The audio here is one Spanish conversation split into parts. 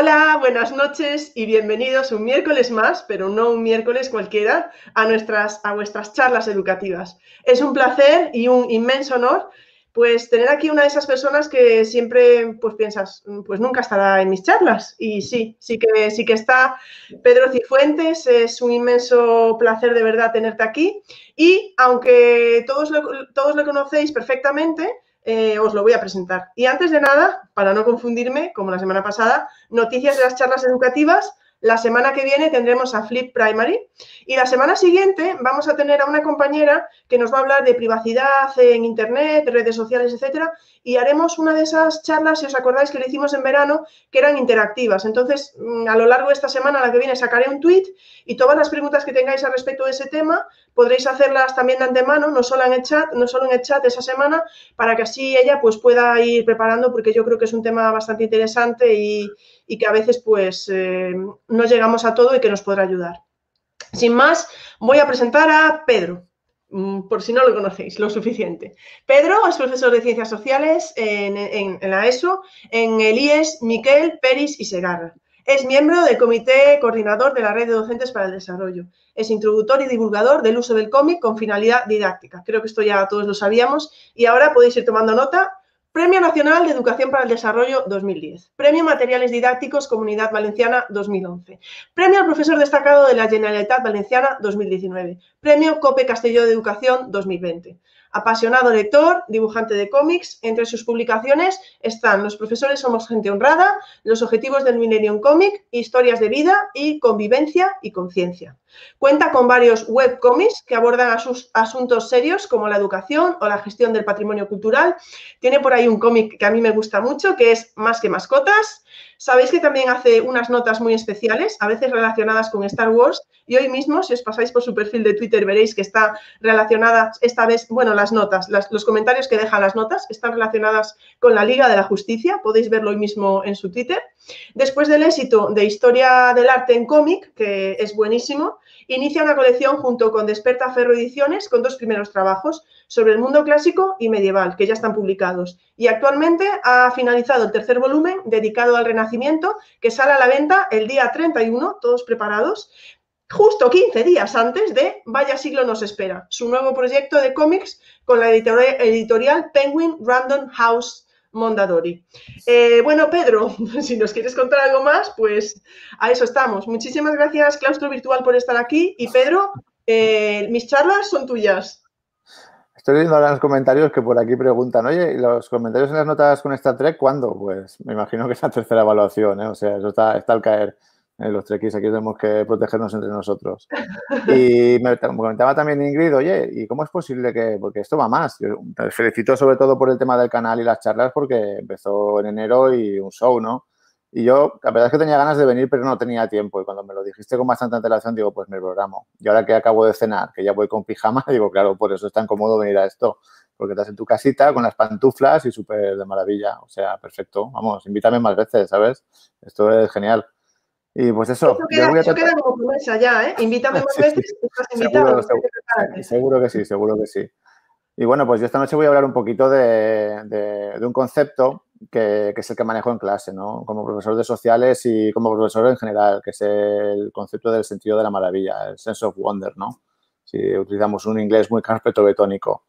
Hola, buenas noches y bienvenidos un miércoles más, pero no un miércoles cualquiera, a, nuestras, a vuestras charlas educativas. Es un placer y un inmenso honor pues tener aquí una de esas personas que siempre pues piensas, pues nunca estará en mis charlas. Y sí, sí que, sí que está Pedro Cifuentes, es un inmenso placer de verdad tenerte aquí. Y aunque todos todos lo conocéis perfectamente, eh, os lo voy a presentar. Y antes de nada, para no confundirme, como la semana pasada, noticias de las charlas educativas. La semana que viene tendremos a Flip Primary y la semana siguiente vamos a tener a una compañera que nos va a hablar de privacidad en Internet, redes sociales, etcétera, y haremos una de esas charlas, si os acordáis que le hicimos en verano, que eran interactivas. Entonces, mm, a lo largo de esta semana, la que viene, sacaré un tweet y todas las preguntas que tengáis al respecto de ese tema podréis hacerlas también de antemano, no solo en el chat, no solo en el chat esa semana, para que así ella pues pueda ir preparando, porque yo creo que es un tema bastante interesante y, que a veces pues eh, no llegamos a todo y que nos podrá ayudar. Sin más, voy a presentar a Pedro. Mm, por si no lo conocéis lo suficiente. Pedro es profesor de Ciencias Sociales en, la ESO, en el IES Miquel Peris y Segarra. Es miembro del Comité Coordinador de la Red de Docentes para el Desarrollo. Es introductor y divulgador del uso del cómic con finalidad didáctica. Creo que esto ya todos lo sabíamos y ahora podéis ir tomando nota Premio Nacional de Educación para el Desarrollo 2010. Premio Materiales Didácticos Comunidad Valenciana 2011. Premio al Profesor Destacado de la Generalitat Valenciana 2019. Premio COPE Castelló de Educación 2020. Apasionado lector, dibujante de cómics, entre sus publicaciones están Los profesores somos gente honrada, Los objetivos del Millennium Comic, Historias de vida y Convivencia y conciencia. Cuenta con varios webcomics que abordan asuntos serios como la educación o la gestión del patrimonio cultural. Tiene por ahí un cómic que a mí me gusta mucho, que es Más que mascotas. Sabéis que también hace unas notas muy especiales, a veces relacionadas con Star Wars. Y hoy mismo, si os pasáis por su perfil de Twitter, veréis que está relacionada esta vez, bueno, las notas, los comentarios que dejan las notas están relacionadas con la Liga de la Justicia. Podéis verlo hoy mismo en su Twitter. Después del éxito de Historia del Arte en cómic, que es buenísimo, inicia una colección junto con Desperta Ferro Ediciones con dos primeros trabajos sobre el mundo clásico y medieval, que ya están publicados. Y actualmente ha finalizado el tercer volumen dedicado al Renacimiento, que sale a la venta el día 31, todos preparados, justo 15 días antes de Vaya siglo nos espera, su nuevo proyecto de cómics con la editorial Penguin Random House Mondadori. Eh, bueno, Pedro, si nos quieres contar algo más, pues a eso estamos. Muchísimas gracias, Claustro Virtual, por estar aquí. Y Pedro, eh, mis charlas son tuyas. Estoy viendo ahora en los comentarios que por aquí preguntan, oye, ¿y los comentarios en las notas con Star Trek cuándo? Pues me imagino que es la tercera evaluación, ¿eh? o sea, eso está, está al caer. Eh, los trequis aquí tenemos que protegernos entre nosotros. Y me comentaba también Ingrid, oye, ¿y cómo es posible que, porque esto va más? Yo te felicito sobre todo por el tema del canal y las charlas porque empezó en enero y un show, ¿no? Y yo, la verdad es que tenía ganas de venir, pero no tenía tiempo. Y cuando me lo dijiste con bastante antelación, digo, pues me programo. Y ahora que acabo de cenar, que ya voy con pijama, digo, claro, por eso es tan cómodo venir a esto. Porque estás en tu casita con las pantuflas y súper de maravilla. O sea, perfecto. Vamos, invítame más veces, ¿sabes? Esto es genial. Y pues eso. Eso queda, queda como promesa ya, ¿eh? Invítame más veces, estás invitado. Seguro, que sí, seguro que sí. Y bueno, pues yo esta noche voy a hablar un poquito de, de, un concepto que, que, es el que manejo en clase, ¿no? Como profesor de sociales y como profesor en general, que es el concepto del sentido de la maravilla, el sense of wonder, ¿no? Si utilizamos un inglés muy betónico.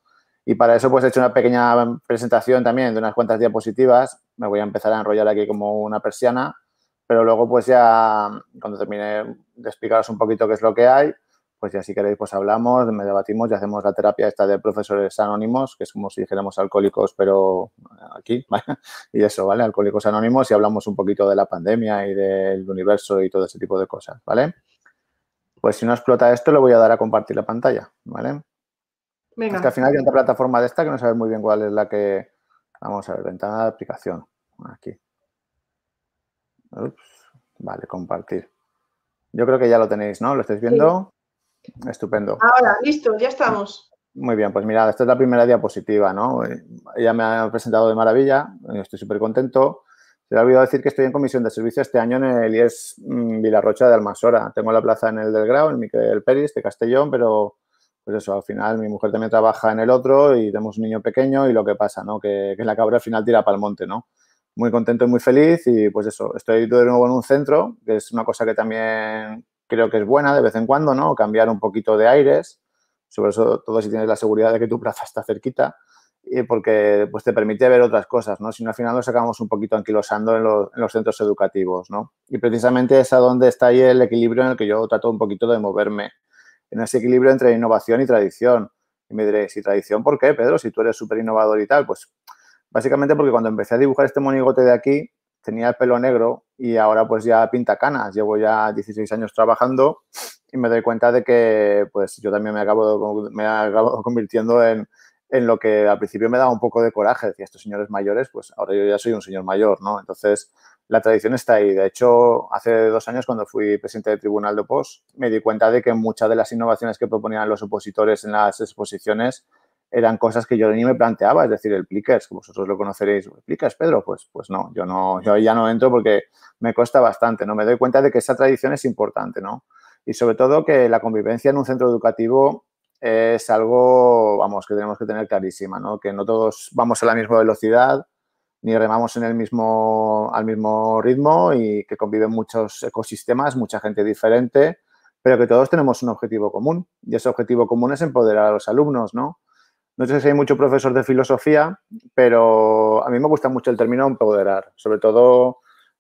Y para eso pues he hecho una pequeña presentación también de unas cuantas diapositivas. Me voy a empezar a enrollar aquí como una persiana pero luego, pues ya, cuando termine de explicaros un poquito qué es lo que hay, pues ya si queréis, pues hablamos, me debatimos y hacemos la terapia esta de profesores anónimos, que es como si dijéramos alcohólicos, pero aquí, ¿vale? Y eso, ¿vale? Alcohólicos anónimos y hablamos un poquito de la pandemia y del universo y todo ese tipo de cosas, ¿vale? Pues si no explota esto, le voy a dar a compartir la pantalla, ¿vale? Venga. Es que al final hay otra plataforma de esta que no sabes muy bien cuál es la que... Vamos a ver, ventana de aplicación. Aquí. vale, compartir. Yo creo que ya lo tenéis, ¿no? ¿Lo estáis viendo? Estupendo. Ahora, listo, ya estamos. Muy bien, pues mirad, esta es la primera diapositiva, ¿no? Ella me ha presentado de maravilla, estoy súper contento. Se me ha olvidado decir que estoy en comisión de servicio este año en el IES mm, Vilarrocha de Almasora. Tengo la plaza en el del Grau, en Miquel Peris de Castellón, pero pues eso, al final mi mujer también trabaja en el otro y tenemos un niño pequeño y lo que pasa, ¿no? Que, que la cabra al final tira para el monte, ¿no? Muy contento y muy feliz y pues eso, estoy de nuevo en un centro, que es una cosa que también creo que es buena de vez en cuando, ¿no? Cambiar un poquito de aires, sobre todo si tienes la seguridad de que tu plaza está cerquita y porque pues, te permite ver otras cosas, ¿no? Si no, al final nos acabamos un poquito anquilosando en, los centros educativos, ¿no? Y precisamente es a donde está ahí el equilibrio en el que yo trato un poquito de moverme, en ese equilibrio entre innovación y tradición. Y me diréis, ¿y tradición por qué, Pedro? Si tú eres súper innovador y tal, pues básicamente porque cuando empecé a dibujar este monigote de aquí, tenía el pelo negro y ahora pues ya pinta canas. Llevo ya 16 años trabajando y me doy cuenta de que pues yo también me acabo, me acabo convirtiendo en, en lo que al principio me daba un poco de coraje. Decía, estos señores mayores, pues ahora yo ya soy un señor mayor, ¿no? Entonces, la tradición está ahí. De hecho, hace dos años, cuando fui presidente del Tribunal de Opos, me di cuenta de que muchas de las innovaciones que proponían los opositores en las exposiciones eran cosas que yo ni me planteaba, es decir, el Plickers, que vosotros lo conoceréis. ¿Plickers, Pedro? Pues, pues no, yo no, yo ya no entro porque me cuesta bastante, ¿no? Me doy cuenta de que esa tradición es importante, ¿no? Y sobre todo que la convivencia en un centro educativo es algo, vamos, que tenemos que tener clarísima, ¿no? Que no todos vamos a la misma velocidad, ni remamos en el mismo, al mismo ritmo y que conviven muchos ecosistemas, mucha gente diferente, pero que todos tenemos un objetivo común. Y ese objetivo común es empoderar a los alumnos, ¿no? No sé si hay mucho profesor de filosofía, pero a mí me gusta mucho el término empoderar, sobre todo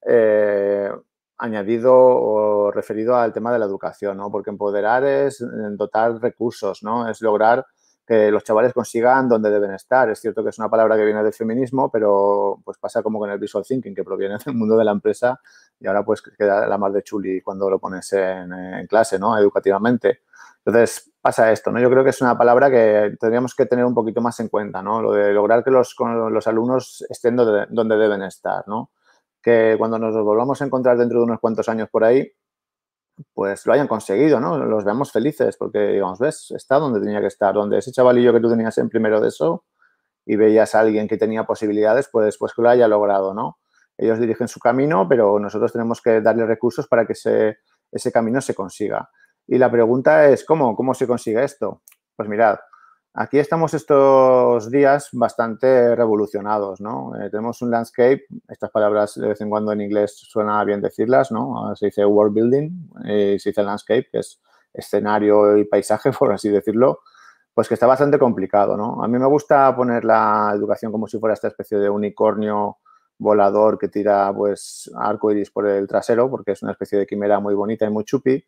eh, añadido o referido al tema de la educación, ¿no? Porque empoderar es dotar recursos, ¿no? Es lograr que los chavales consigan donde deben estar. Es cierto que es una palabra que viene del feminismo, pero pues pasa como con el visual thinking, que proviene del mundo de la empresa y ahora pues queda la más de chuli cuando lo pones en, en clase, ¿no? Educativamente. Entonces, pasa esto, ¿no? Yo creo que es una palabra que tendríamos que tener un poquito más en cuenta, ¿no? Lo de lograr que los, los alumnos estén donde, donde, deben estar, ¿no? Que cuando nos volvamos a encontrar dentro de unos cuantos años por ahí, pues lo hayan conseguido, ¿no? Los veamos felices porque, digamos, ves, está donde tenía que estar, donde ese chavalillo que tú tenías en primero de eso y veías a alguien que tenía posibilidades, pues, pues que lo haya logrado, ¿no? Ellos dirigen su camino, pero nosotros tenemos que darle recursos para que ese, ese camino se consiga. Y la pregunta es, ¿cómo? ¿Cómo se consigue esto? Pues mirad, aquí estamos estos días bastante revolucionados, ¿no? Eh, tenemos un landscape, estas palabras de vez en cuando en inglés suena bien decirlas, ¿no? Se dice world building, y se dice landscape, que es escenario y paisaje, por así decirlo, pues que está bastante complicado, ¿no? A mí me gusta poner la educación como si fuera esta especie de unicornio volador que tira, pues, arco iris por el trasero, porque es una especie de quimera muy bonita y muy chupi,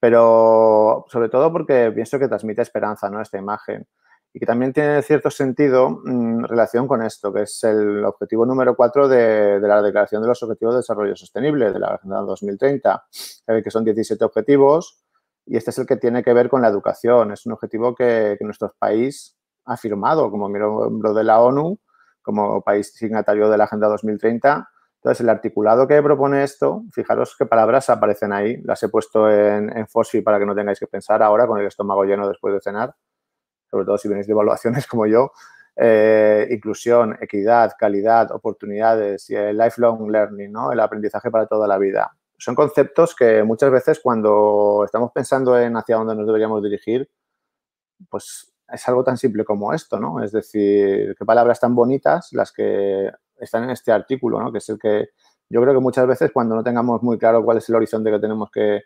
pero sobre todo porque pienso que transmite esperanza, ¿no? Esta imagen. Y que también tiene cierto sentido en mm, relación con esto, que es el objetivo número cuatro de, la Declaración de los Objetivos de Desarrollo Sostenible de la Agenda 2030. Sabe que son 17 objetivos y este es el que tiene que ver con la educación. Es un objetivo que nuestro país ha firmado como miembro de la ONU, como país signatario de la Agenda 2030 entonces, el articulado que propone esto, fijaros qué palabras aparecen ahí. Las he puesto en, en para que no tengáis que pensar ahora con el estómago lleno después de cenar, sobre todo si venís de evaluaciones como yo. Eh, inclusión, equidad, calidad, oportunidades y el lifelong learning, ¿no? el aprendizaje para toda la vida. Son conceptos que muchas veces cuando estamos pensando en hacia dónde nos deberíamos dirigir, pues es algo tan simple como esto, ¿no? Es decir, qué palabras tan bonitas las que están en este artículo, ¿no? que es el que yo creo que muchas veces cuando no tengamos muy claro cuál es el horizonte que tenemos que,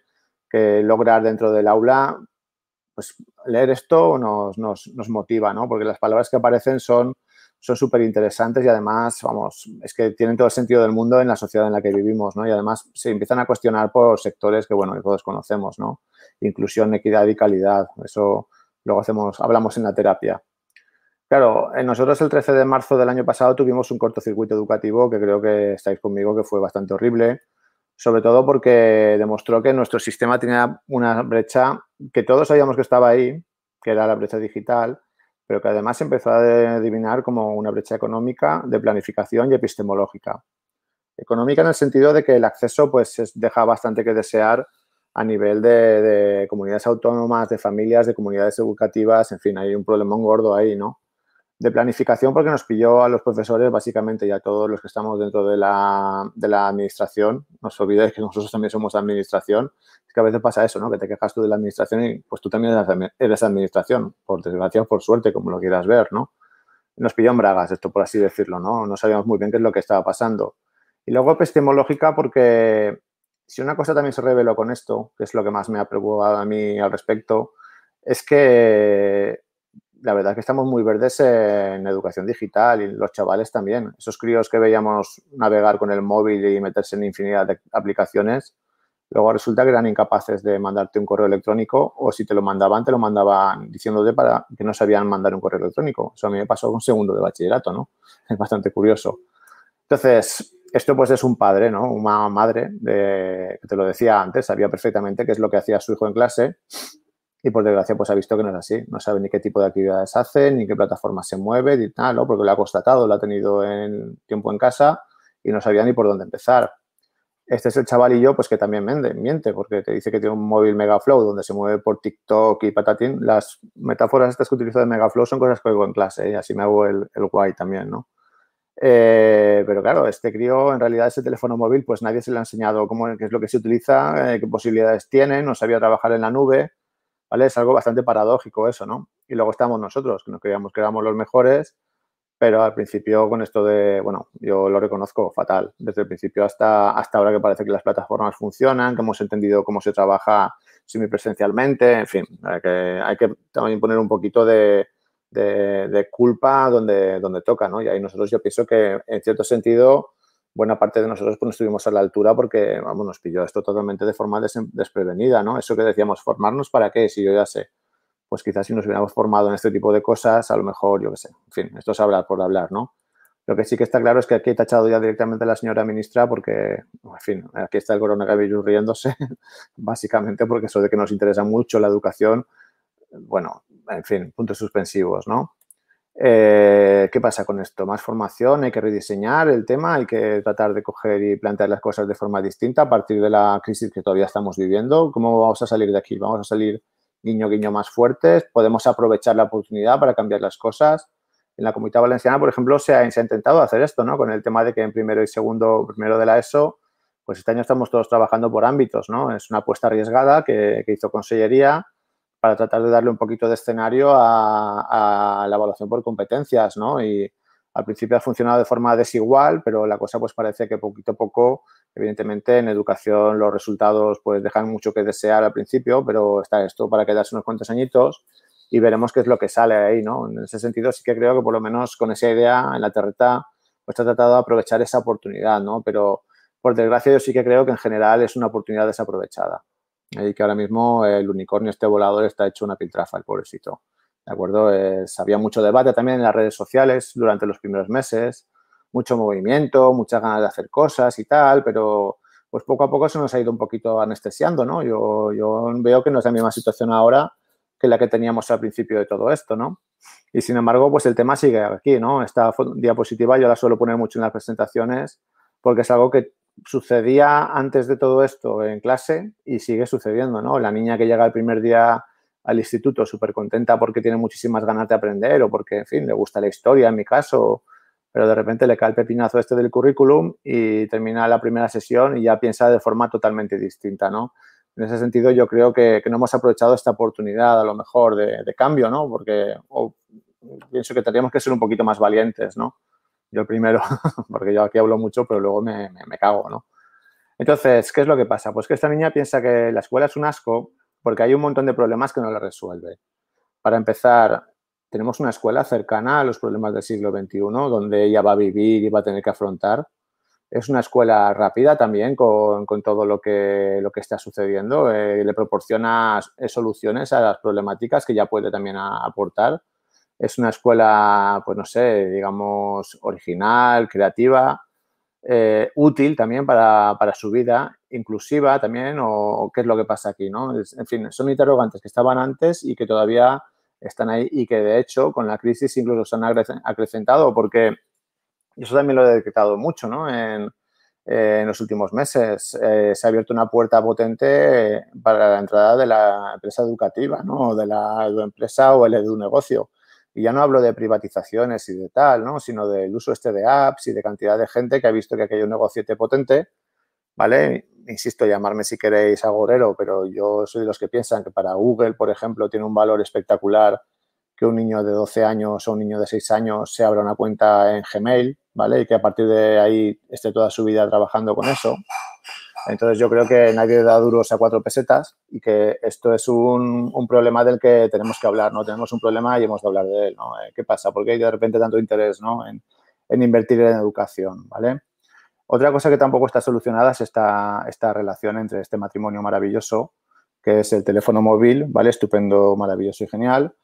lograr dentro del aula, pues leer esto nos, motiva, ¿no? porque las palabras que aparecen son son súper interesantes y además, vamos, es que tienen todo el sentido del mundo en la sociedad en la que vivimos, ¿no? Y además se empiezan a cuestionar por sectores que, bueno, que todos conocemos, ¿no? Inclusión, equidad y calidad. Eso luego hacemos, hablamos en la terapia. Claro, nosotros el 13 de marzo del año pasado tuvimos un cortocircuito educativo que creo que estáis conmigo, que fue bastante horrible, sobre todo porque demostró que nuestro sistema tenía una brecha que todos sabíamos que estaba ahí, que era la brecha digital, pero que además empezó a adivinar como una brecha económica, de planificación y epistemológica. Económica en el sentido de que el acceso pues deja bastante que desear a nivel de, comunidades autónomas, de familias, de comunidades educativas, en fin, hay un problema gordo ahí, ¿no? De planificación porque nos pilló a los profesores básicamente y a todos los que estamos dentro de la, de la administración. No os olvidéis que nosotros también somos administración. Es que a veces pasa eso, ¿no? Que te quejas tú de la administración y pues tú también eres administración, por desgracia o por suerte, como lo quieras ver, ¿no? Nos pilló en bragas, esto por así decirlo, ¿no? No sabíamos muy bien qué es lo que estaba pasando. Y luego epistemológica porque si una cosa también se reveló con esto, que es lo que más me ha preocupado a mí al respecto, es que la verdad es que estamos muy verdes en educación digital y los chavales también. Esos críos que veíamos navegar con el móvil y meterse en infinidad de aplicaciones, luego resulta que eran incapaces de mandarte un correo electrónico o si te lo mandaban, te lo mandaban diciéndote para que no sabían mandar un correo electrónico. Eso a mí me pasó con segundo de bachillerato, ¿no? Es bastante curioso. Entonces, esto pues es un padre, ¿no? Una madre, de, que te lo decía antes, sabía perfectamente qué es lo que hacía su hijo en clase y por desgracia pues ha visto que no es así. No sabe ni qué tipo de actividades hace, ni qué plataforma se mueve, ni nada, ¿no? Porque lo ha constatado, lo ha tenido en tiempo en casa y no sabía ni por dónde empezar. Este es el chavalillo pues que también miente, miente porque te dice que tiene un móvil Megaflow donde se mueve por TikTok y patatín. Las metáforas estas que utilizo de Megaflow son cosas que oigo en clase y así me hago el, el guay también, ¿no? Eh, pero claro, este crío, en realidad ese teléfono móvil, pues nadie se le ha enseñado cómo, qué es lo que se utiliza, eh, qué posibilidades tiene, no sabía trabajar en la nube, ¿vale? Es algo bastante paradójico eso, ¿no? Y luego estamos nosotros, que nos creíamos que éramos los mejores, pero al principio con esto de, bueno, yo lo reconozco fatal, desde el principio hasta, hasta ahora que parece que las plataformas funcionan, que hemos entendido cómo se trabaja semipresencialmente, en fin, hay que, hay que también poner un poquito de, de, culpa donde, donde toca, ¿no? Y ahí nosotros yo pienso que, en cierto sentido, buena parte de nosotros pues, no estuvimos a la altura porque, vamos, nos pilló esto totalmente de forma desprevenida, ¿no? Eso que decíamos, ¿formarnos para qué? Si yo ya sé. Pues quizás si nos hubiéramos formado en este tipo de cosas, a lo mejor, yo qué sé, en fin, esto es hablar por hablar, ¿no? Lo que sí que está claro es que aquí he tachado ya directamente a la señora ministra porque, en fin, aquí está el coronavirus riéndose, básicamente porque eso de que nos interesa mucho la educación, bueno, en fin, puntos suspensivos, ¿no? Eh, ¿Qué pasa con esto? Más formación, hay que rediseñar el tema, hay que tratar de coger y plantear las cosas de forma distinta a partir de la crisis que todavía estamos viviendo. ¿Cómo vamos a salir de aquí? ¿Vamos a salir guiño, guiño más fuertes? ¿Podemos aprovechar la oportunidad para cambiar las cosas? En la Comunidad Valenciana, por ejemplo, se ha, intentado hacer esto, ¿no? Con el tema de que en primero y segundo, primero de la ESO, pues este año estamos todos trabajando por ámbitos, ¿no? Es una apuesta arriesgada que, que hizo Consellería para tratar de darle un poquito de escenario a, la evaluación por competencias, ¿no? Y al principio ha funcionado de forma desigual, pero la cosa pues parece que poquito a poco, evidentemente en educación los resultados pues dejan mucho que desear al principio, pero está esto para quedarse unos cuantos añitos y veremos qué es lo que sale ahí, ¿no? En ese sentido sí que creo que por lo menos con esa idea en la terreta pues ha tratado de aprovechar esa oportunidad, ¿no? Pero por desgracia yo sí que creo que en general es una oportunidad desaprovechada y que ahora mismo el unicornio este volador está hecho una piltrafa, el pobrecito. ¿De acuerdo? había mucho debate también en las redes sociales durante los primeros meses, mucho movimiento, muchas ganas de hacer cosas y tal, pero pues poco a poco se nos ha ido un poquito anestesiando, ¿no? Yo, yo veo que no es la misma situación ahora que la que teníamos al principio de todo esto, ¿no? Y sin embargo, pues el tema sigue aquí, ¿no? Esta diapositiva yo la suelo poner mucho en las presentaciones porque es algo que sucedía antes de todo esto en clase y sigue sucediendo, ¿no? La niña que llega el primer día al instituto súper contenta porque tiene muchísimas ganas de aprender o porque, en fin, le gusta la historia, en mi caso, pero de repente le cae el pepinazo este del currículum y termina la primera sesión y ya piensa de forma totalmente distinta, ¿no? En ese sentido, yo creo que, no hemos aprovechado esta oportunidad, a lo mejor, de, cambio, ¿no? Porque pienso que tendríamos que ser un poquito más valientes, ¿no? Yo primero, porque yo aquí hablo mucho, pero luego me, cago, ¿no? Entonces, ¿qué es lo que pasa? Pues que esta niña piensa que la escuela es un asco porque hay un montón de problemas que no la resuelve. Para empezar, tenemos una escuela cercana a los problemas del siglo XXI, donde ella va a vivir y va a tener que afrontar. Es una escuela rápida también con, todo lo que, lo que está sucediendo. Eh, le proporciona soluciones a las problemáticas que ya puede también aportar es una escuela, pues no sé, digamos, original, creativa, eh, útil también para, su vida, inclusiva también, o, qué es lo que pasa aquí, ¿no? en fin, son interrogantes que estaban antes y que todavía están ahí y que de hecho con la crisis incluso se han acrecentado porque eso también lo he detectado mucho, ¿no? En, eh, en los últimos meses. Eh, se ha abierto una puerta potente para la entrada de la empresa educativa, ¿no? de la empresa o el edu negocio. Y ya no hablo de privatizaciones y de tal, ¿no? sino del uso este de apps y de cantidad de gente que ha visto que aquello es un negociete potente, ¿vale? Insisto, llamarme si queréis agorero, pero yo soy de los que piensan que para Google, por ejemplo, tiene un valor espectacular que un niño de 12 años o un niño de 6 años se abra una cuenta en Gmail, ¿vale? Y que a partir de ahí esté toda su vida trabajando con eso. Entonces yo creo que nadie da duros a cuatro pesetas y que esto es un, problema del que tenemos que hablar, ¿no? Tenemos un problema y hemos de hablar de él, ¿no? Eh, ¿Qué pasa? ¿Por qué hay de repente tanto interés, ¿no? En, en, invertir en educación, ¿vale? Otra cosa que tampoco está solucionada es esta, esta relación entre este matrimonio maravilloso, que es el teléfono móvil, ¿vale? Estupendo, maravilloso y genial,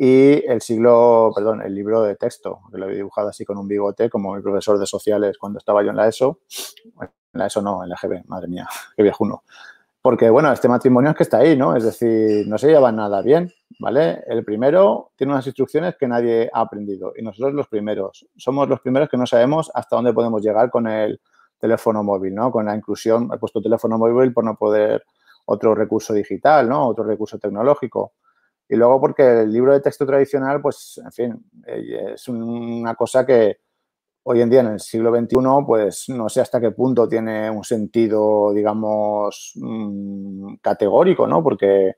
y el siglo, perdón, el libro de texto, que lo he dibujado así con un bigote, como mi profesor de sociales cuando estaba yo en la ESO. ESO no, en la GB, madre mía, qué viejuno. Porque, bueno, este matrimonio es que está ahí, ¿no? Es decir, no se llevan nada bien, ¿vale? El primero tiene unas instrucciones que nadie ha aprendido y nosotros los primeros. Somos los primeros que no sabemos hasta dónde podemos llegar con el teléfono móvil, ¿no? Con la inclusión, he puesto teléfono móvil por no poder otro recurso digital, ¿no? Otro recurso tecnológico. Y luego porque el libro de texto tradicional, pues, en fin, eh, es una cosa que hoy en día, en el siglo XXI, pues no sé hasta qué punto tiene un sentido, digamos, mm, categórico, ¿no? Porque,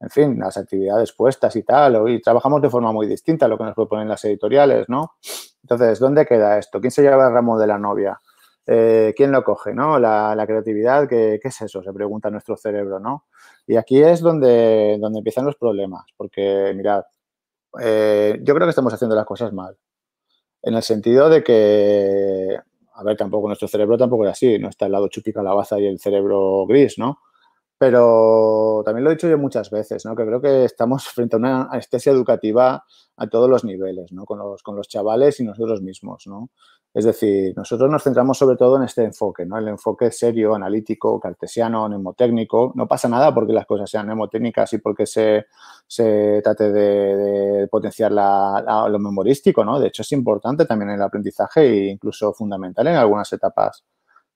en fin, las actividades puestas y tal, hoy trabajamos de forma muy distinta a lo que nos proponen las editoriales, ¿no? Entonces, ¿dónde queda esto? ¿Quién se lleva el ramo de la novia? Eh, ¿Quién lo coge, no? La, creatividad, ¿qué, ¿qué, es eso? Se pregunta nuestro cerebro, ¿no? Y aquí es donde, donde empiezan los problemas, porque mirad, eh, yo creo que estamos haciendo las cosas mal, en el sentido de que, a ver, tampoco nuestro cerebro tampoco es así, no está el lado chupi calabaza y el cerebro gris, ¿no? Pero también lo he dicho yo muchas veces, ¿no? Que creo que estamos frente a una anestesia educativa a todos los niveles, ¿no? Con los, con los chavales y nosotros mismos, ¿no? Es decir, nosotros nos centramos sobre todo en este enfoque, ¿no? El enfoque serio, analítico, cartesiano, mnemotécnico. No pasa nada porque las cosas sean mnemotécnicas y porque se, trate de, potenciar lo memorístico, ¿no? De hecho, es importante también en el aprendizaje e incluso fundamental en algunas etapas.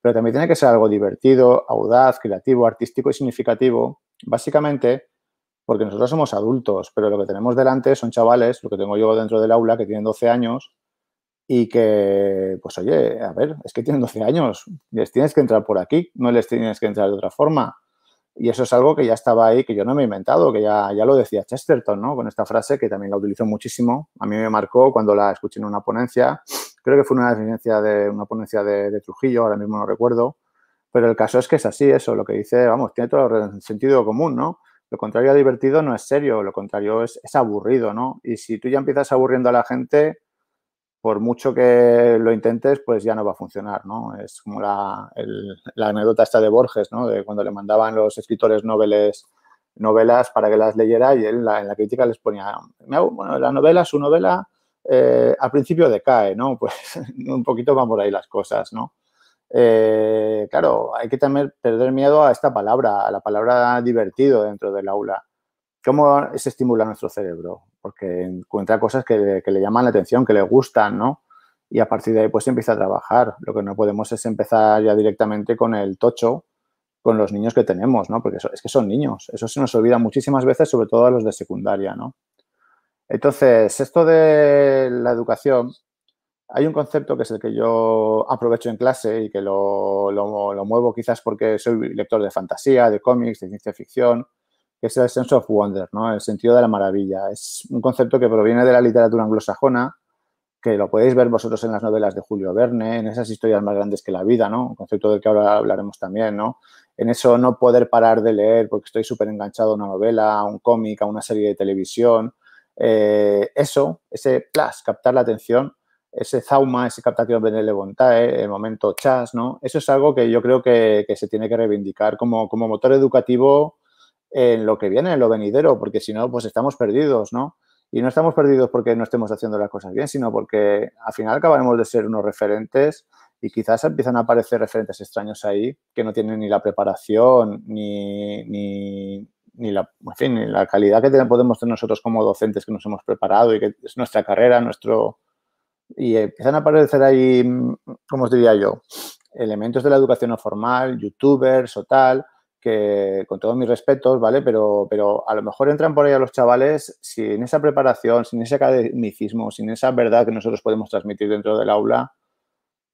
Pero también tiene que ser algo divertido, audaz, creativo, artístico y significativo, básicamente porque nosotros somos adultos, pero lo que tenemos delante son chavales, lo que tengo yo dentro del aula, que tienen 12 años, y que, pues oye, a ver, es que tienen 12 años, les tienes que entrar por aquí, no les tienes que entrar de otra forma. Y eso es algo que ya estaba ahí, que yo no me he inventado, que ya, ya lo decía Chesterton, ¿no? Con esta frase que también la utilizo muchísimo. A mí me marcó cuando la escuché en una ponencia. Creo que fue una ponencia de, una ponencia de, Trujillo, ahora mismo no recuerdo. Pero el caso es que es así, eso, lo que dice, vamos, tiene todo el sentido común, ¿no? Lo contrario a divertido no es serio, lo contrario es, aburrido, ¿no? Y si tú ya empiezas aburriendo a la gente, por mucho que lo intentes, pues ya no va a funcionar, ¿no? Es como la, anécdota esta de Borges, ¿no? De cuando le mandaban los escritores noveles, novelas para que las leyera y él en la crítica les ponía, bueno, la novela, su novela, eh, al principio decae, ¿no? Pues un poquito van por ahí las cosas, ¿no? Eh, claro, hay que también perder miedo a esta palabra, a la palabra divertido dentro del aula. ¿Cómo se estimula nuestro cerebro? Porque encuentra cosas que, le llaman la atención, que le gustan, ¿no? Y a partir de ahí pues empieza a trabajar. Lo que no podemos es empezar ya directamente con el tocho con los niños que tenemos, ¿no? Porque es que son niños. Eso se nos olvida muchísimas veces, sobre todo a los de secundaria, ¿no? Entonces, esto de la educación, hay un concepto que es el que yo aprovecho en clase y que lo, lo muevo quizás porque soy lector de fantasía, de cómics, de ciencia ficción, que es el sense of wonder, ¿no? El sentido de la maravilla. Es un concepto que proviene de la literatura anglosajona, que lo podéis ver vosotros en las novelas de Julio Verne, en esas historias más grandes que la vida, ¿no? Un concepto del que ahora hablaremos también, ¿no? En eso no poder parar de leer porque estoy súper enganchado a una novela, a un cómic, a una serie de televisión. Eh, eso, ese plus, captar la atención, ese zauma, ese captatio benevolentae, el momento chas, ¿no? Eso es algo que yo creo que, que se tiene que reivindicar como, como motor educativo en lo que viene, en lo venidero, porque si no, pues estamos perdidos, ¿no? Y no estamos perdidos porque no estemos haciendo las cosas bien, sino porque al final acabaremos de ser unos referentes y quizás empiezan a aparecer referentes extraños ahí que no tienen ni la preparación ni, ni, ni la, en fin, ni la calidad que podemos tener nosotros como docentes que nos hemos preparado y que es nuestra carrera, nuestro... Y empiezan a aparecer ahí, ¿cómo os diría yo? elementos de la educación no formal, youtubers o tal, que con todos mis respetos, ¿vale? Pero, pero a lo mejor entran por ahí a los chavales sin esa preparación, sin ese academicismo, sin esa verdad que nosotros podemos transmitir dentro del aula,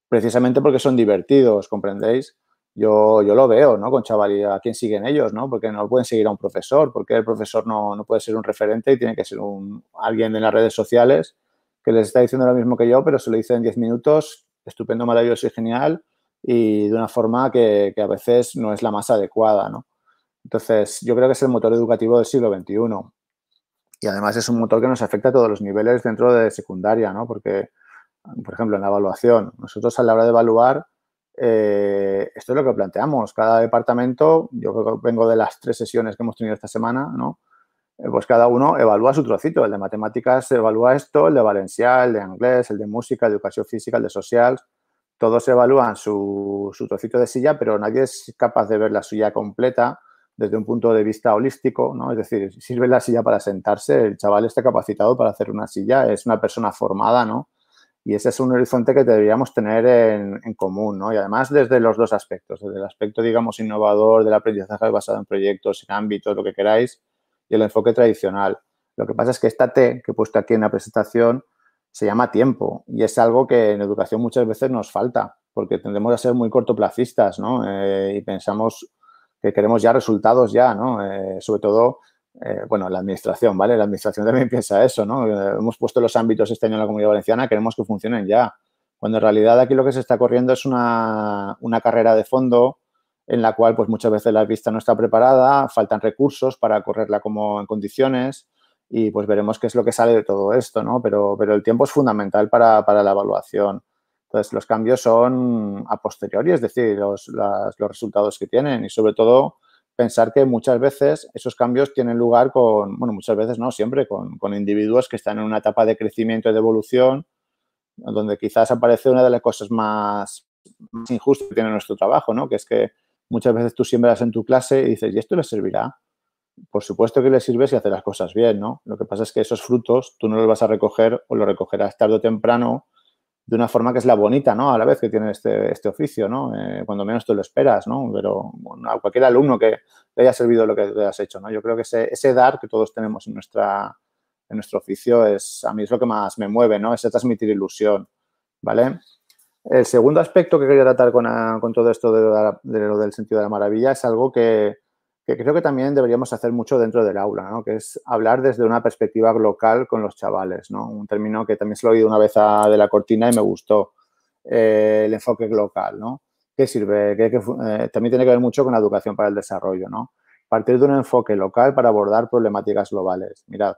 precisamente porque son divertidos, ¿comprendéis? Yo, yo lo veo, ¿no? Con chavalía, ¿a quién siguen ellos, no? Porque no pueden seguir a un profesor, porque el profesor no, no puede ser un referente y tiene que ser un, alguien en las redes sociales que les está diciendo lo mismo que yo, pero se lo dice en 10 minutos, estupendo, maravilloso y genial, y de una forma que, que, a veces no es la más adecuada, ¿no? Entonces, yo creo que es el motor educativo del siglo XXI. Y además es un motor que nos afecta a todos los niveles dentro de secundaria, ¿no? Porque, por ejemplo, en la evaluación, nosotros a la hora de evaluar, eh, esto es lo que planteamos. Cada departamento, yo vengo de las tres sesiones que hemos tenido esta semana, ¿no? Eh, pues cada uno evalúa su trocito. El de matemáticas evalúa esto, el de valencial, el de inglés, el de música, educación física, el de social. Todos evalúan su, su trocito de silla, pero nadie es capaz de ver la suya completa desde un punto de vista holístico, ¿no? Es decir, sirve la silla para sentarse, el chaval está capacitado para hacer una silla, es una persona formada, ¿no? Y ese es un horizonte que deberíamos tener en, común, ¿no? Y además desde los dos aspectos, desde el aspecto, digamos, innovador del aprendizaje basado en proyectos, en ámbitos, lo que queráis, y el enfoque tradicional. Lo que pasa es que esta T que he puesto aquí en la presentación se llama tiempo y es algo que en educación muchas veces nos falta porque tendemos a ser muy cortoplacistas, ¿no? Eh, y pensamos que queremos ya resultados ya, ¿no? Eh, sobre todo, eh, bueno, la administración, ¿vale? La administración también piensa eso, ¿no? Eh, hemos puesto los ámbitos este año en la Comunidad Valenciana, queremos que funcionen ya. Cuando en realidad aquí lo que se está corriendo es una, una carrera de fondo en la cual pues muchas veces la vista no está preparada, faltan recursos para correrla como en condiciones y pues veremos qué es lo que sale de todo esto, ¿no? Pero, pero el tiempo es fundamental para, para la evaluación. Entonces, los cambios son a posteriori, es decir, los, los resultados que tienen y sobre todo pensar que muchas veces esos cambios tienen lugar con, bueno, muchas veces no, siempre con, con individuos que están en una etapa de crecimiento y de evolución donde quizás aparece una de las cosas más, injustas que tiene nuestro trabajo, ¿no? Que es que muchas veces tú siembras en tu clase y dices, ¿y esto le servirá? Por supuesto que le sirve si hace las cosas bien, ¿no? Lo que pasa es que esos frutos tú no los vas a recoger o los recogerás tarde o temprano de una forma que es la bonita, ¿no? A la vez que tiene este, este oficio, ¿no? Eh, cuando menos tú lo esperas, ¿no? Pero a cualquier alumno que le haya servido lo que le has hecho, ¿no? Yo creo que ese, ese dar que todos tenemos en, nuestra, en nuestro oficio es, a mí es lo que más me mueve, ¿no? Ese transmitir ilusión, ¿vale? El segundo aspecto que quería tratar con, a, con todo esto de, lo del sentido de la maravilla es algo que, que, creo que también deberíamos hacer mucho dentro del aula, ¿no? que es hablar desde una perspectiva local con los chavales. ¿no? Un término que también se lo he oído una vez a, de la cortina y me gustó, eh, el enfoque local. ¿no? ¿Qué sirve? Que, eh, también tiene que ver mucho con la educación para el desarrollo. ¿no? Partir de un enfoque local para abordar problemáticas globales. Mirad,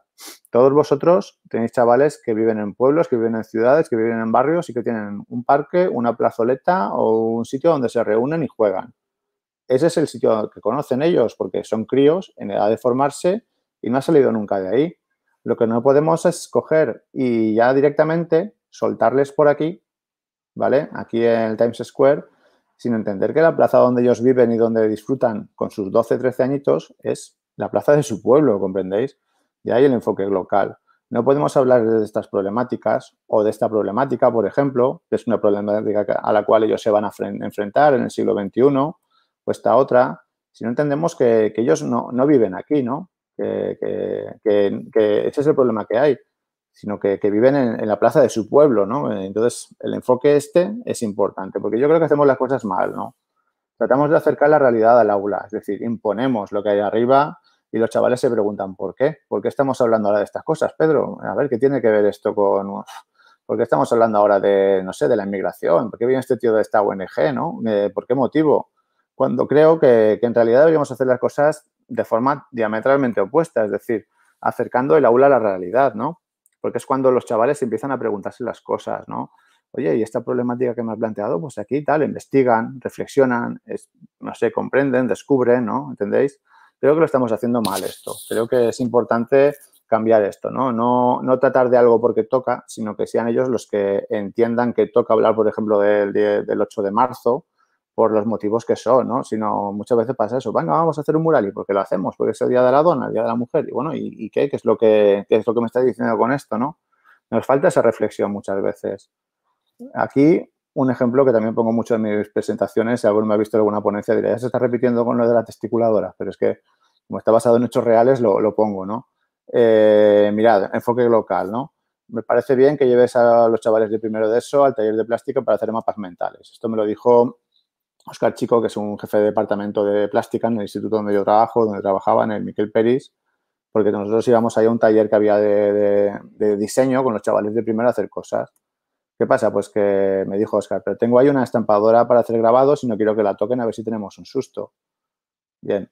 todos vosotros tenéis chavales que viven en pueblos, que viven en ciudades, que viven en barrios y que tienen un parque, una plazoleta o un sitio donde se reúnen y juegan. Ese es el sitio que conocen ellos porque son críos en edad de formarse y no ha salido nunca de ahí. Lo que no podemos es coger y ya directamente soltarles por aquí, ¿vale? Aquí en el Times Square sin entender que la plaza donde ellos viven y donde disfrutan con sus 12, 13 añitos es la plaza de su pueblo, ¿comprendéis? Y ahí el enfoque local. No podemos hablar de estas problemáticas o de esta problemática, por ejemplo, que es una problemática a la cual ellos se van a enfrentar en el siglo XXI, o esta otra, si no entendemos que, ellos no, no, viven aquí, ¿no? Que, que, ese es el problema que hay sino que, que viven en, en, la plaza de su pueblo, ¿no? Entonces, el enfoque este es importante, porque yo creo que hacemos las cosas mal, ¿no? Tratamos de acercar la realidad al aula, es decir, imponemos lo que hay arriba y los chavales se preguntan, ¿por qué? ¿Por qué estamos hablando ahora de estas cosas, Pedro? A ver, ¿qué tiene que ver esto con...? ¿Por qué estamos hablando ahora de, no sé, de la inmigración? ¿Por qué viene este tío de esta ONG, no? Eh, ¿Por qué motivo? Cuando creo que, que en realidad deberíamos hacer las cosas de forma diametralmente opuesta, es decir, acercando el aula a la realidad, ¿no? porque es cuando los chavales empiezan a preguntarse las cosas, ¿no? Oye, y esta problemática que me has planteado, pues aquí tal, investigan, reflexionan, es, no sé, comprenden, descubren, ¿no? ¿Entendéis? Creo que lo estamos haciendo mal esto. Creo que es importante cambiar esto, ¿no? No, no tratar de algo porque toca, sino que sean ellos los que entiendan que toca hablar, por ejemplo, del, del 8 de marzo, por los motivos que son, ¿no? Sino muchas veces pasa eso, venga, vamos a hacer un mural y porque lo hacemos, porque es el día de la dona, el día de la mujer, y bueno, ¿y, qué? ¿Qué es, lo que, ¿Qué es lo que me está diciendo con esto, no? Nos falta esa reflexión muchas veces. Aquí un ejemplo que también pongo mucho en mis presentaciones. Si alguno me ha visto alguna ponencia, dirá, ya se está repitiendo con lo de la testiculadora, pero es que como está basado en hechos reales, lo, pongo, ¿no? Eh, mirad, enfoque local, ¿no? Me parece bien que lleves a los chavales de primero de eso al taller de plástica para hacer mapas mentales. Esto me lo dijo Oscar Chico, que es un jefe de departamento de plástica en el instituto donde yo trabajo, donde trabajaba, en el Miquel Peris, porque nosotros íbamos ahí a un taller que había de, diseño con los chavales de primero a hacer cosas. ¿Qué pasa? Pues que me dijo Oscar, pero tengo ahí una estampadora para hacer grabados y no quiero que la toquen a ver si tenemos un susto. Bien,